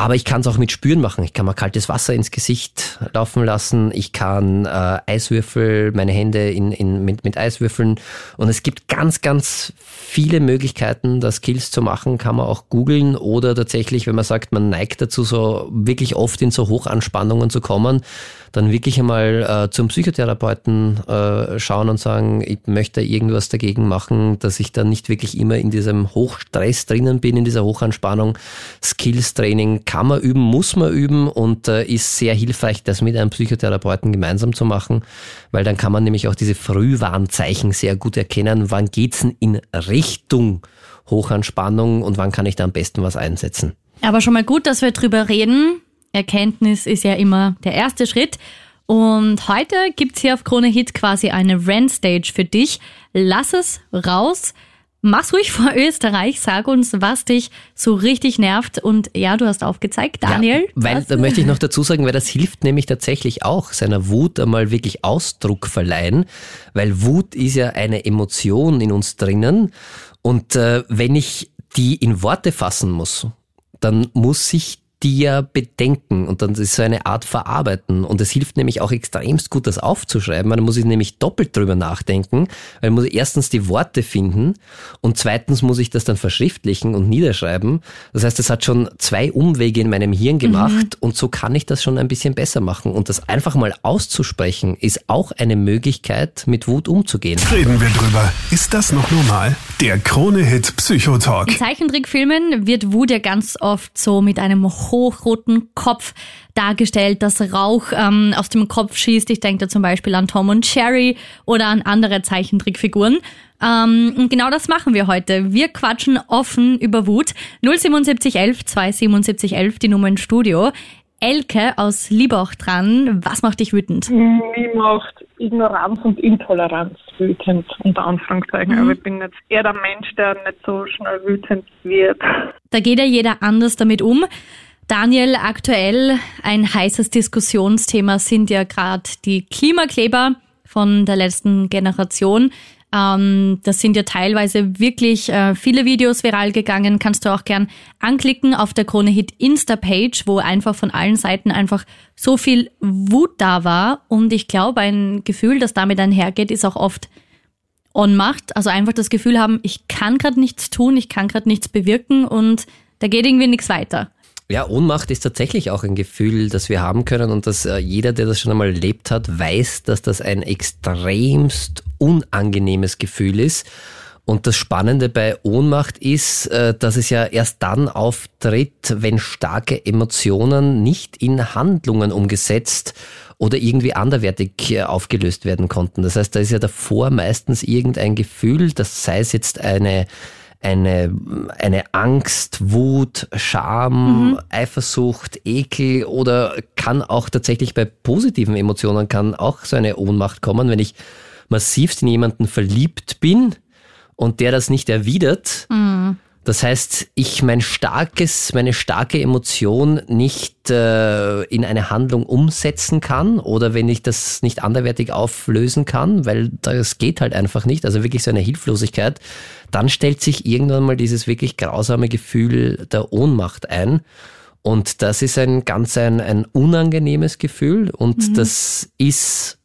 Aber ich kann es auch mit Spüren machen. Ich kann mal kaltes Wasser ins Gesicht laufen lassen. Ich kann äh, Eiswürfel, meine Hände in, in, mit, mit Eiswürfeln. Und es gibt ganz, ganz viele Möglichkeiten, das Skills zu machen. Kann man auch googeln oder tatsächlich, wenn man sagt, man neigt dazu, so wirklich oft in so Hochanspannungen zu kommen, dann wirklich einmal äh, zum Psychotherapeuten äh, schauen und sagen, ich möchte irgendwas dagegen machen, dass ich dann nicht wirklich immer in diesem Hochstress drinnen bin, in dieser Hochanspannung. Skills-Training kann man üben, muss man üben und äh, ist sehr hilfreich, das mit einem Psychotherapeuten gemeinsam zu machen, weil dann kann man nämlich auch diese Frühwarnzeichen sehr gut erkennen, wann geht's denn in Richtung Hochanspannung und wann kann ich da am besten was einsetzen. Aber schon mal gut, dass wir drüber reden. Erkenntnis ist ja immer der erste Schritt. Und heute gibt's hier auf Krone Hit quasi eine Rant-Stage für dich. Lass es raus. Mach's ruhig vor Österreich. Sag uns, was dich so richtig nervt. Und ja, du hast aufgezeigt, Daniel. Ja, weil, da möchte ich noch dazu sagen, weil das hilft nämlich tatsächlich auch, seiner Wut einmal wirklich Ausdruck verleihen, weil Wut ist ja eine Emotion in uns drinnen und äh, wenn ich die in Worte fassen muss, dann muss ich die ja bedenken und dann ist so eine Art verarbeiten und es hilft nämlich auch extremst gut, das aufzuschreiben, weil dann muss ich nämlich doppelt drüber nachdenken, weil muss ich erstens die Worte finden und zweitens muss ich das dann verschriftlichen und niederschreiben. Das heißt, es hat schon zwei Umwege in meinem Hirn gemacht und so kann ich das schon ein bisschen besser machen und das einfach mal auszusprechen ist auch eine Möglichkeit, mit Wut umzugehen. Reden wir drüber. Ist das noch normal? Der Krone-Hit Psychotalk. In Zeichentrickfilmen wird Wut ja ganz oft so mit einem hochroten Kopf dargestellt, dass Rauch ähm, aus dem Kopf schießt. Ich denke da zum Beispiel an Tom und Jerry oder an andere Zeichentrickfiguren. Ähm, und genau das machen wir heute. Wir quatschen offen über Wut. 07711 27711, die Nummer im Studio. Elke aus Liebach dran. Was macht dich wütend? Mich macht Ignoranz und Intoleranz wütend, unter Anführungszeichen. Aber ich bin jetzt eher der Mensch, der nicht so schnell wütend wird. Da geht ja jeder anders damit um. Daniel, aktuell ein heißes Diskussionsthema sind ja gerade die Klimakleber von der letzten Generation. Ähm, das sind ja teilweise wirklich äh, viele Videos viral gegangen. Kannst du auch gern anklicken auf der Krone Hit Insta-Page, wo einfach von allen Seiten einfach so viel Wut da war. Und ich glaube, ein Gefühl, das damit einhergeht, ist auch oft Ohnmacht. Also einfach das Gefühl haben, ich kann gerade nichts tun, ich kann gerade nichts bewirken und da geht irgendwie nichts weiter. Ja, Ohnmacht ist tatsächlich auch ein Gefühl, das wir haben können und dass äh, jeder, der das schon einmal erlebt hat, weiß, dass das ein extremst unangenehmes Gefühl ist. Und das Spannende bei Ohnmacht ist, äh, dass es ja erst dann auftritt, wenn starke Emotionen nicht in Handlungen umgesetzt oder irgendwie anderwertig äh, aufgelöst werden konnten. Das heißt, da ist ja davor meistens irgendein Gefühl, das sei es jetzt eine eine, eine Angst, Wut, Scham, Eifersucht, Ekel oder kann auch tatsächlich bei positiven Emotionen kann auch so eine Ohnmacht kommen, wenn ich massivst in jemanden verliebt bin und der das nicht erwidert. Das heißt, ich mein starkes, meine starke Emotion nicht äh, in eine Handlung umsetzen kann oder wenn ich das nicht anderwertig auflösen kann, weil das geht halt einfach nicht, also wirklich so eine Hilflosigkeit, dann stellt sich irgendwann mal dieses wirklich grausame Gefühl der Ohnmacht ein. Und das ist ein ganz ein, ein unangenehmes Gefühl und das ist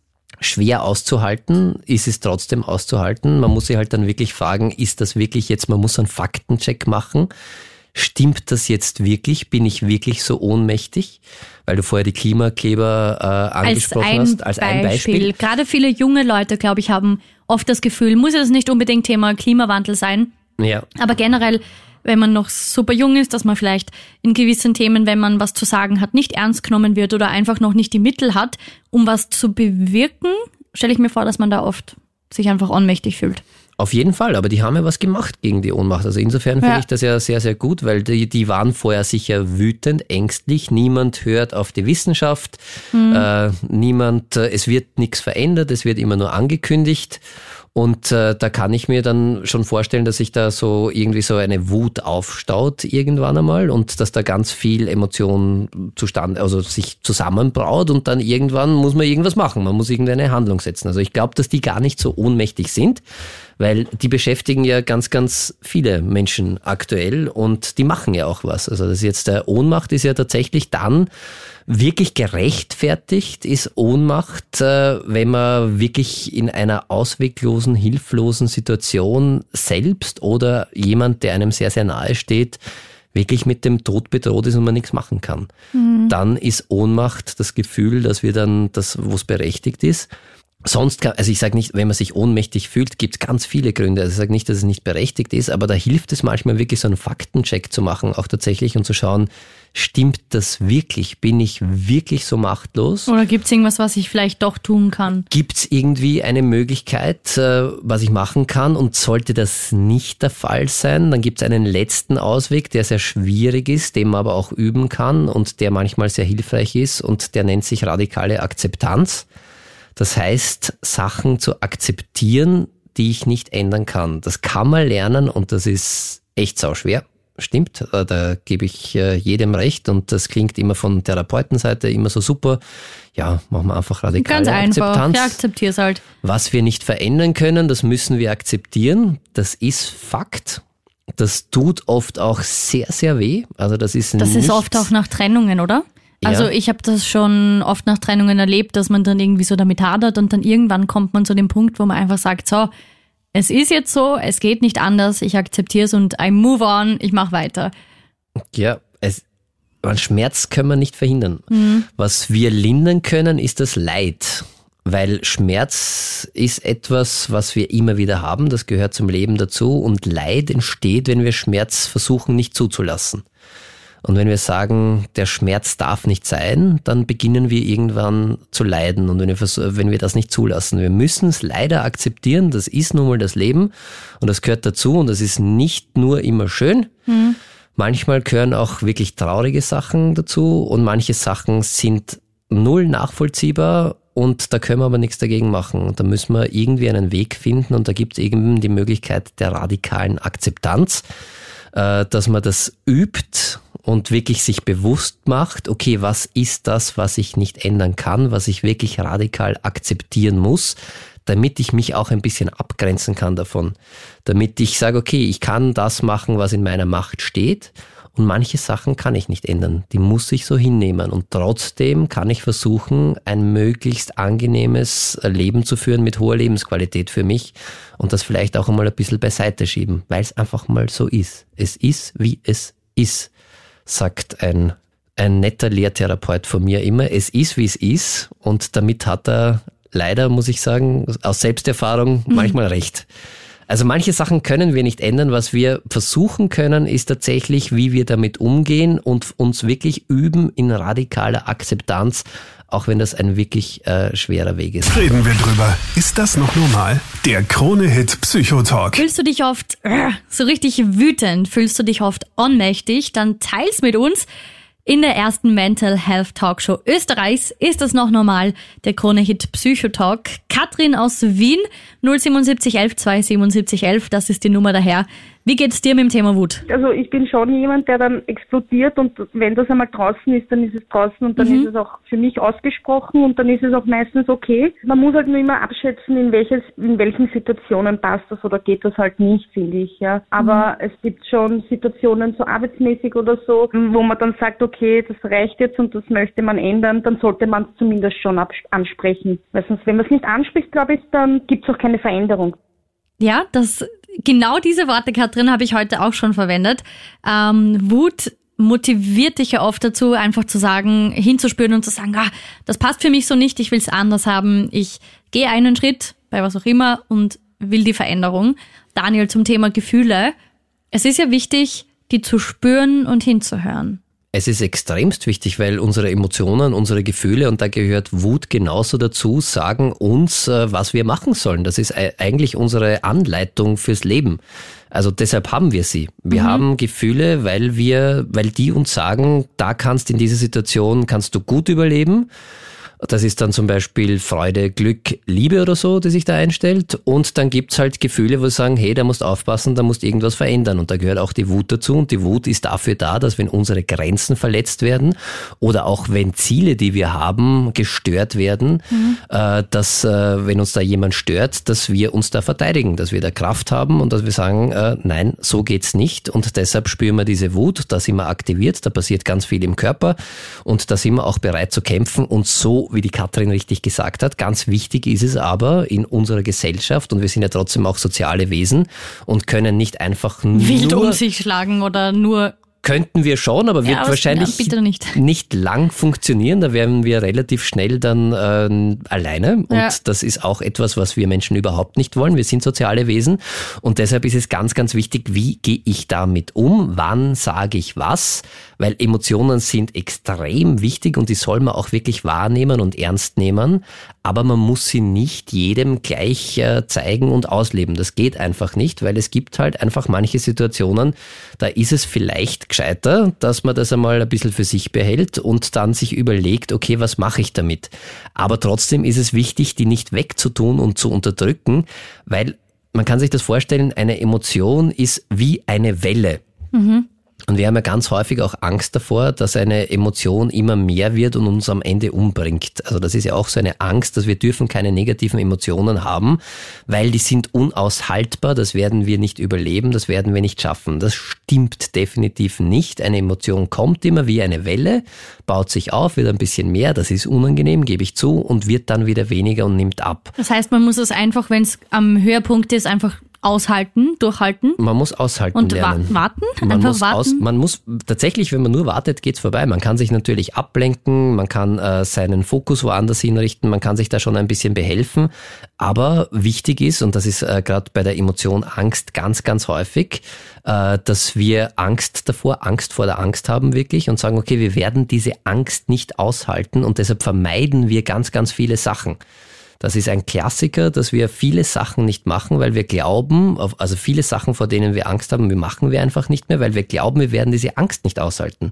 schwer auszuhalten, ist es trotzdem auszuhalten. Man muss sich halt dann wirklich fragen, ist das wirklich jetzt, man muss einen Faktencheck machen. Stimmt das jetzt wirklich? Bin ich wirklich so ohnmächtig? Weil du vorher die Klimakleber äh, Als angesprochen ein, hast, als ein Beispiel. Gerade viele junge Leute, glaube ich, haben oft das Gefühl, muss ja das nicht unbedingt Thema Klimawandel sein, Ja, aber generell, wenn man noch super jung ist, dass man vielleicht in gewissen Themen, wenn man was zu sagen hat, nicht ernst genommen wird oder einfach noch nicht die Mittel hat, um was zu bewirken, stelle ich mir vor, dass man da oft sich einfach ohnmächtig fühlt. Auf jeden Fall, aber die haben ja was gemacht gegen die Ohnmacht. Also insofern finde Ja. ich das ja sehr, sehr gut, weil die, die waren vorher sicher wütend, ängstlich. Niemand hört auf die Wissenschaft, äh, niemand, äh, es wird nichts verändert, es wird immer nur angekündigt. Und äh, da kann ich mir dann schon vorstellen, dass sich da so irgendwie so eine Wut aufstaut irgendwann einmal und dass da ganz viel Emotion zustande, also sich zusammenbraut und dann irgendwann muss man irgendwas machen. Man muss irgendeine Handlung setzen. Also ich glaube, dass die gar nicht so ohnmächtig sind, weil die beschäftigen ja ganz, ganz viele Menschen aktuell und die machen ja auch was. Also das jetzt der Ohnmacht ist ja tatsächlich dann wirklich gerechtfertigt ist Ohnmacht, äh, wenn man wirklich in einer ausweglosen, hilflosen Situation selbst oder jemand, der einem sehr, sehr nahe steht, wirklich mit dem Tod bedroht ist und man nichts machen kann. Dann ist Ohnmacht das Gefühl, dass wir dann das, wo es berechtigt ist. Sonst, kann, also ich sage nicht, wenn man sich ohnmächtig fühlt, gibt es ganz viele Gründe. Also ich sage nicht, dass es nicht berechtigt ist, aber da hilft es manchmal wirklich so einen Faktencheck zu machen, auch tatsächlich und zu schauen, stimmt das wirklich? Bin ich wirklich so machtlos? Oder gibt es irgendwas, was ich vielleicht doch tun kann? Gibt es irgendwie eine Möglichkeit, äh, was ich machen kann? Und sollte das nicht der Fall sein, dann gibt es einen letzten Ausweg, der sehr schwierig ist, den man aber auch üben kann und der manchmal sehr hilfreich ist und der nennt sich radikale Akzeptanz. Das heißt, Sachen zu akzeptieren, die ich nicht ändern kann. Das kann man lernen und das ist echt sau schwer. Stimmt, äh, da gebe ich äh, jedem recht und das klingt immer von Therapeutenseite immer so super. Ja, machen wir einfach radikale Ganz einfach. Akzeptanz. Ja, akzeptier's halt. Was wir nicht verändern können, das müssen wir akzeptieren. Das ist Fakt. Das tut oft auch sehr, sehr weh. Also das ist Das nichts, ist oft auch nach Trennungen, oder? Also ich habe das schon oft nach Trennungen erlebt, dass man dann irgendwie so damit hadert und dann irgendwann kommt man zu dem Punkt, wo man einfach sagt, so, es ist jetzt so, es geht nicht anders, ich akzeptiere es und I move on, ich mache weiter. Ja, es, Schmerz können wir nicht verhindern. Mhm. Was wir lindern können, ist das Leid. Weil Schmerz ist etwas, was wir immer wieder haben, das gehört zum Leben dazu und Leid entsteht, wenn wir Schmerz versuchen nicht zuzulassen. Und wenn wir sagen, der Schmerz darf nicht sein, dann beginnen wir irgendwann zu leiden. Und wenn wir, wenn wir das nicht zulassen. Wir müssen es leider akzeptieren, das ist nun mal das Leben. Und das gehört dazu. Und das ist nicht nur immer schön. Manchmal gehören auch wirklich traurige Sachen dazu. Und manche Sachen sind null nachvollziehbar. Und da können wir aber nichts dagegen machen. Und da müssen wir irgendwie einen Weg finden. Und da gibt es eben die Möglichkeit der radikalen Akzeptanz, äh, dass man das übt und wirklich sich bewusst macht, okay, was ist das, was ich nicht ändern kann, was ich wirklich radikal akzeptieren muss, damit ich mich auch ein bisschen abgrenzen kann davon. Damit ich sage, okay, ich kann das machen, was in meiner Macht steht. Und manche Sachen kann ich nicht ändern. Die muss ich so hinnehmen. Und trotzdem kann ich versuchen, ein möglichst angenehmes Leben zu führen mit hoher Lebensqualität für mich und das vielleicht auch einmal ein bisschen beiseite schieben, weil es einfach mal so ist. Es ist, wie es ist, sagt ein, ein netter Lehrtherapeut von mir immer. Es ist, wie es ist. Und damit hat er leider, muss ich sagen, aus Selbsterfahrung manchmal recht. Also manche Sachen können wir nicht ändern. Was wir versuchen können, ist tatsächlich, wie wir damit umgehen und uns wirklich üben in radikaler Akzeptanz, auch wenn das ein wirklich äh, schwerer Weg ist. Reden wir drüber. Ist das noch normal? Der Krone-Hit Psychotalk. Fühlst du dich oft äh, so richtig wütend, fühlst du dich oft ohnmächtig, dann teils mit uns. In der ersten Mental Health Talkshow Österreichs ist das noch normal, der Krone-Hit Psychotalk. Katrin aus Wien, 07711 27711, das ist die Nummer daher. Wie geht's dir mit dem Thema Wut? Also ich bin schon jemand, der dann explodiert und wenn das einmal draußen ist, dann ist es draußen und dann ist es auch für mich ausgesprochen und dann ist es auch meistens okay. Man muss halt nur immer abschätzen, in welches, in welchen Situationen passt das oder geht das halt nicht, finde ich, ja. Aber es gibt schon Situationen so arbeitsmäßig oder so, wo man dann sagt, okay, das reicht jetzt und das möchte man ändern, dann sollte man es zumindest schon ansprechen. Weil sonst, wenn man es nicht anspricht, glaube ich, dann gibt es auch keine Veränderung. Ja, das genau diese Worte, Katrin, habe ich heute auch schon verwendet. Ähm, Wut motiviert dich ja oft dazu, einfach zu sagen, hinzuspüren und zu sagen, ah, das passt für mich so nicht, ich will es anders haben, ich gehe einen Schritt bei was auch immer und will die Veränderung. Daniel zum Thema Gefühle. Es ist ja wichtig, die zu spüren und hinzuhören. Es ist extremst wichtig, weil unsere Emotionen, unsere Gefühle, und da gehört Wut genauso dazu, sagen uns, äh, was wir machen sollen. Das ist eigentlich unsere Anleitung fürs Leben. Also deshalb haben wir sie. Wir mhm. haben Gefühle, weil wir, weil die uns sagen, da kannst in dieser Situation, kannst du gut überleben. Das ist dann zum Beispiel Freude, Glück, Liebe oder so, die sich da einstellt. Und dann gibt's halt Gefühle, wo sie sagen, hey, da musst aufpassen, da musst irgendwas verändern. Und da gehört auch die Wut dazu. Und die Wut ist dafür da, dass wenn unsere Grenzen verletzt werden oder auch wenn Ziele, die wir haben, gestört werden, mhm. äh, dass äh, wenn uns da jemand stört, dass wir uns da verteidigen, dass wir da Kraft haben und dass wir sagen, äh, nein, so geht's nicht. Und deshalb spüren wir diese Wut, da sind wir aktiviert, da passiert ganz viel im Körper und da sind wir auch bereit zu kämpfen und so wie die Katrin richtig gesagt hat. Ganz wichtig ist es aber in unserer Gesellschaft, und wir sind ja trotzdem auch soziale Wesen und können nicht einfach nur... Wild um sich schlagen oder nur Könnten wir schon, aber wird ja, wahrscheinlich ja, nicht. nicht. lang funktionieren. Da wären wir relativ schnell dann äh, alleine. Und ja. das ist auch etwas, was wir Menschen überhaupt nicht wollen. Wir sind soziale Wesen. Und deshalb ist es ganz, ganz wichtig, wie gehe ich damit um? Wann sage ich was? Weil Emotionen sind extrem wichtig und die soll man auch wirklich wahrnehmen und ernst nehmen. Aber man muss sie nicht jedem gleich äh, zeigen und ausleben. Das geht einfach nicht, weil es gibt halt einfach manche Situationen, da ist es vielleicht gescheiter, dass man das einmal ein bisschen für sich behält und dann sich überlegt, okay, was mache ich damit? Aber trotzdem ist es wichtig, die nicht wegzutun und zu unterdrücken, weil man kann sich das vorstellen, eine Emotion ist wie eine Welle. Mhm. Und wir haben ja ganz häufig auch Angst davor, dass eine Emotion immer mehr wird und uns am Ende umbringt. Also das ist ja auch so eine Angst, dass wir dürfen keine negativen Emotionen haben, weil die sind unaushaltbar, das werden wir nicht überleben, das werden wir nicht schaffen. Das stimmt definitiv nicht. Eine Emotion kommt immer wie eine Welle, baut sich auf, wird ein bisschen mehr, das ist unangenehm, gebe ich zu, und wird dann wieder weniger und nimmt ab. Das heißt, man muss es einfach, wenn es am Höhepunkt ist, einfach aushalten, durchhalten. Man muss aushalten und lernen. Wa warten, man einfach muss warten. Aus, man muss tatsächlich, wenn man nur wartet, geht's vorbei. Man kann sich natürlich ablenken, man kann äh, seinen Fokus woanders hinrichten, man kann sich da schon ein bisschen behelfen. Aber wichtig ist, und das ist äh, gerade bei der Emotion Angst ganz, ganz häufig, äh, dass wir Angst davor, Angst vor der Angst haben wirklich und sagen, okay, wir werden diese Angst nicht aushalten und deshalb vermeiden wir ganz, ganz viele Sachen. Das ist ein Klassiker, dass wir viele Sachen nicht machen, weil wir glauben, also viele Sachen, vor denen wir Angst haben, wir machen wir einfach nicht mehr, weil wir glauben, wir werden diese Angst nicht aushalten.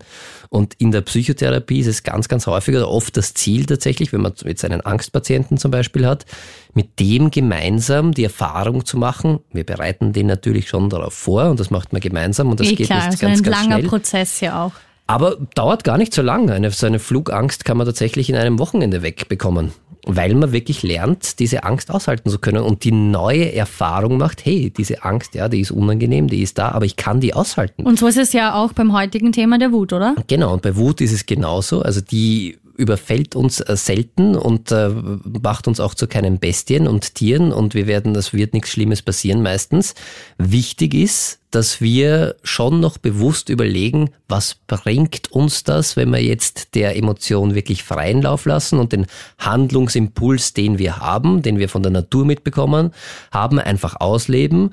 Und in der Psychotherapie ist es ganz, ganz häufig oder oft das Ziel tatsächlich, wenn man jetzt einen Angstpatienten zum Beispiel hat, mit dem gemeinsam die Erfahrung zu machen. Wir bereiten den natürlich schon darauf vor und das macht man gemeinsam und das eh geht klar, nicht also ganz, ein ganz langer schnell. Prozess ja auch. Aber dauert gar nicht so lange. Eine, so eine Flugangst kann man tatsächlich in einem Wochenende wegbekommen weil man wirklich lernt, diese Angst aushalten zu können und die neue Erfahrung macht, hey, diese Angst, ja, die ist unangenehm, die ist da, aber ich kann die aushalten. Und so ist es ja auch beim heutigen Thema der Wut, oder? Genau, und bei Wut ist es genauso. Also die überfällt uns äh, selten und äh, macht uns auch zu keinen Bestien und Tieren und wir werden, es wird nichts Schlimmes passieren meistens. Wichtig ist, dass wir schon noch bewusst überlegen, was bringt uns das, wenn wir jetzt der Emotion wirklich freien Lauf lassen und den Handlungsimpuls, den wir haben, den wir von der Natur mitbekommen haben, einfach ausleben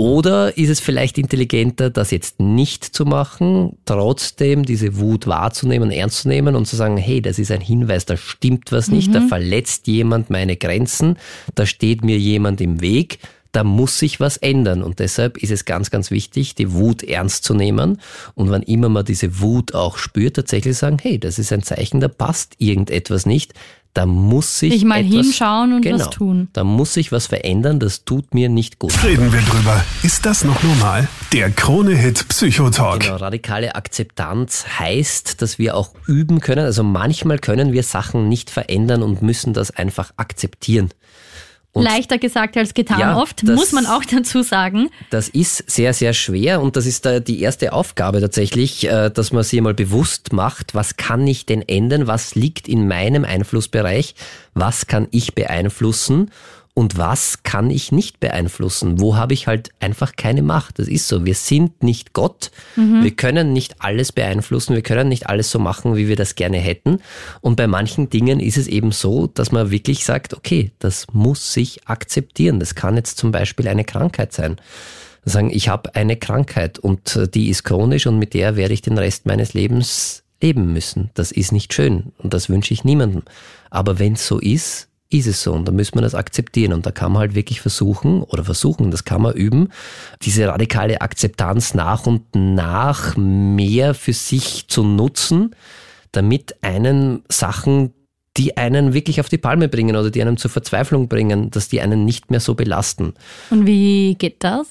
oder ist es vielleicht intelligenter, das jetzt nicht zu machen, trotzdem diese Wut wahrzunehmen, ernst zu nehmen und zu sagen, hey, das ist ein Hinweis, da stimmt was nicht, mhm. da verletzt jemand meine Grenzen, da steht mir jemand im Weg, da muss sich was ändern. Und deshalb ist es ganz, ganz wichtig, die Wut ernst zu nehmen. Und wann immer man diese Wut auch spürt, tatsächlich sagen, hey, das ist ein Zeichen, da passt irgendetwas nicht. Da muss sich ich mal etwas, hinschauen und genau, was tun. Da muss sich was verändern, das tut mir nicht gut. Reden wir drüber. Ist das noch normal? Der Krone-Hit Psychotalk. Genau, radikale Akzeptanz heißt, dass wir auch üben können. Also manchmal können wir Sachen nicht verändern und müssen das einfach akzeptieren. Und Leichter gesagt als getan ja, oft, muss man auch dazu sagen. Das ist sehr, sehr schwer und das ist da die erste Aufgabe tatsächlich, äh, dass man sich mal bewusst macht, was kann ich denn ändern, was liegt in meinem Einflussbereich, was kann ich beeinflussen und was kann ich nicht beeinflussen? Wo habe ich halt einfach keine Macht? Das ist so. Wir sind nicht Gott. Mhm. Wir können nicht alles beeinflussen. Wir können nicht alles so machen, wie wir das gerne hätten. Und bei manchen Dingen ist es eben so, dass man wirklich sagt, okay, das muss sich akzeptieren. Das kann jetzt zum Beispiel eine Krankheit sein. Sagen, ich habe eine Krankheit und äh, die ist chronisch und mit der werde ich den Rest meines Lebens leben müssen. Das ist nicht schön und das wünsche ich niemandem. Aber wenn es so ist, ist es so und da müssen wir das akzeptieren und da kann man halt wirklich versuchen oder versuchen, das kann man üben, diese radikale Akzeptanz nach und nach mehr für sich zu nutzen, damit einen Sachen, die einen wirklich auf die Palme bringen oder die einen zur Verzweiflung bringen, dass die einen nicht mehr so belasten. Und wie geht das?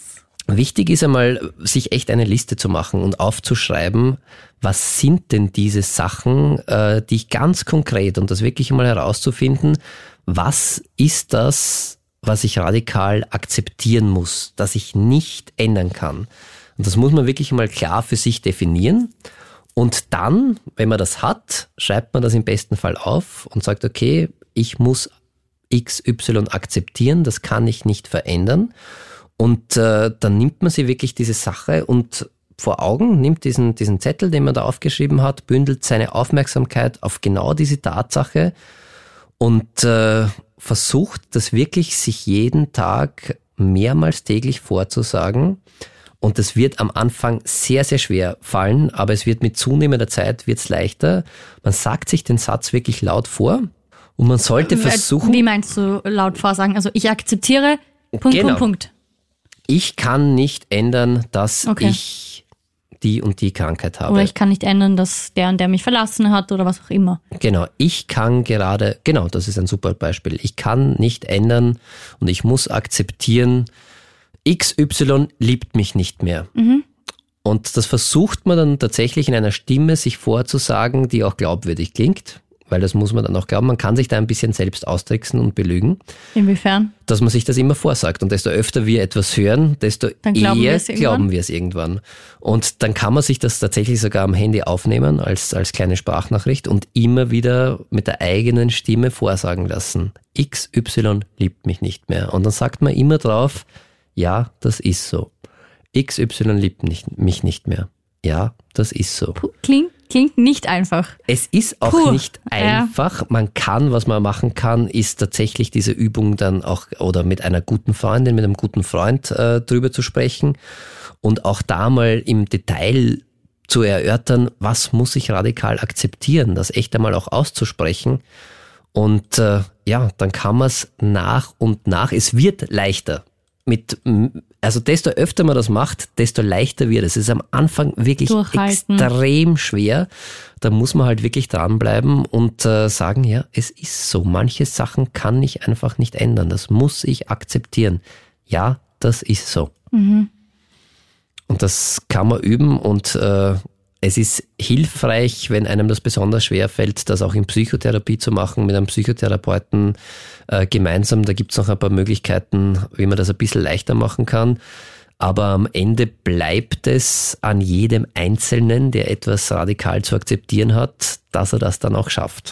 Wichtig ist einmal, sich echt eine Liste zu machen und aufzuschreiben, was sind denn diese Sachen, äh, die ich ganz konkret und das wirklich einmal herauszufinden, was ist das, was ich radikal akzeptieren muss, dass ich nicht ändern kann. Und das muss man wirklich mal klar für sich definieren. Und dann, wenn man das hat, schreibt man das im besten Fall auf und sagt, okay, ich muss XY akzeptieren, das kann ich nicht verändern. Und äh, dann nimmt man sich wirklich diese Sache und vor Augen, nimmt diesen, diesen Zettel, den man da aufgeschrieben hat, bündelt seine Aufmerksamkeit auf genau diese Tatsache und äh, versucht das wirklich sich jeden Tag mehrmals täglich vorzusagen. Und das wird am Anfang sehr, sehr schwer fallen, aber es wird mit zunehmender Zeit wird's leichter. Man sagt sich den Satz wirklich laut vor und man sollte äh, versuchen. Wie meinst du laut vorsagen? Also ich akzeptiere Punkt, genau. Punkt, Punkt ich kann nicht ändern, dass okay. ich die und die Krankheit habe. Oder ich kann nicht ändern, dass der und der mich verlassen hat oder was auch immer. Genau, ich kann gerade, genau, das ist ein super Beispiel. Ich kann nicht ändern und ich muss akzeptieren, XY liebt mich nicht mehr. Mhm. Und das versucht man dann tatsächlich in einer Stimme sich vorzusagen, die auch glaubwürdig klingt weil das muss man dann auch glauben, man kann sich da ein bisschen selbst austricksen und belügen. Inwiefern? Dass man sich das immer vorsagt. Und desto öfter wir etwas hören, desto glauben eher wir glauben wir es irgendwann. Und dann kann man sich das tatsächlich sogar am Handy aufnehmen als, als kleine Sprachnachricht und immer wieder mit der eigenen Stimme vorsagen lassen. XY liebt mich nicht mehr. Und dann sagt man immer drauf, ja, das ist so. XY liebt nicht, mich nicht mehr. Ja, das ist so. Klingt Klingt nicht einfach. Es ist auch Puh. nicht einfach. Ja. Man kann, was man machen kann, ist tatsächlich diese Übung dann auch oder mit einer guten Freundin, mit einem guten Freund äh, drüber zu sprechen und auch da mal im Detail zu erörtern, was muss ich radikal akzeptieren, das echt einmal auch auszusprechen. Und äh, ja, dann kann man es nach und nach, es wird leichter mit, also desto öfter man das macht, desto leichter wird es. Es ist am Anfang wirklich extrem schwer. Da muss man halt wirklich dranbleiben und äh, sagen, ja, es ist so. Manche Sachen kann ich einfach nicht ändern. Das muss ich akzeptieren. Ja, das ist so. Mhm. Und das kann man üben und äh, es ist hilfreich, wenn einem das besonders schwer fällt, das auch in Psychotherapie zu machen, mit einem Psychotherapeuten äh, gemeinsam. Da gibt es noch ein paar Möglichkeiten, wie man das ein bisschen leichter machen kann. Aber am Ende bleibt es an jedem Einzelnen, der etwas radikal zu akzeptieren hat, dass er das dann auch schafft.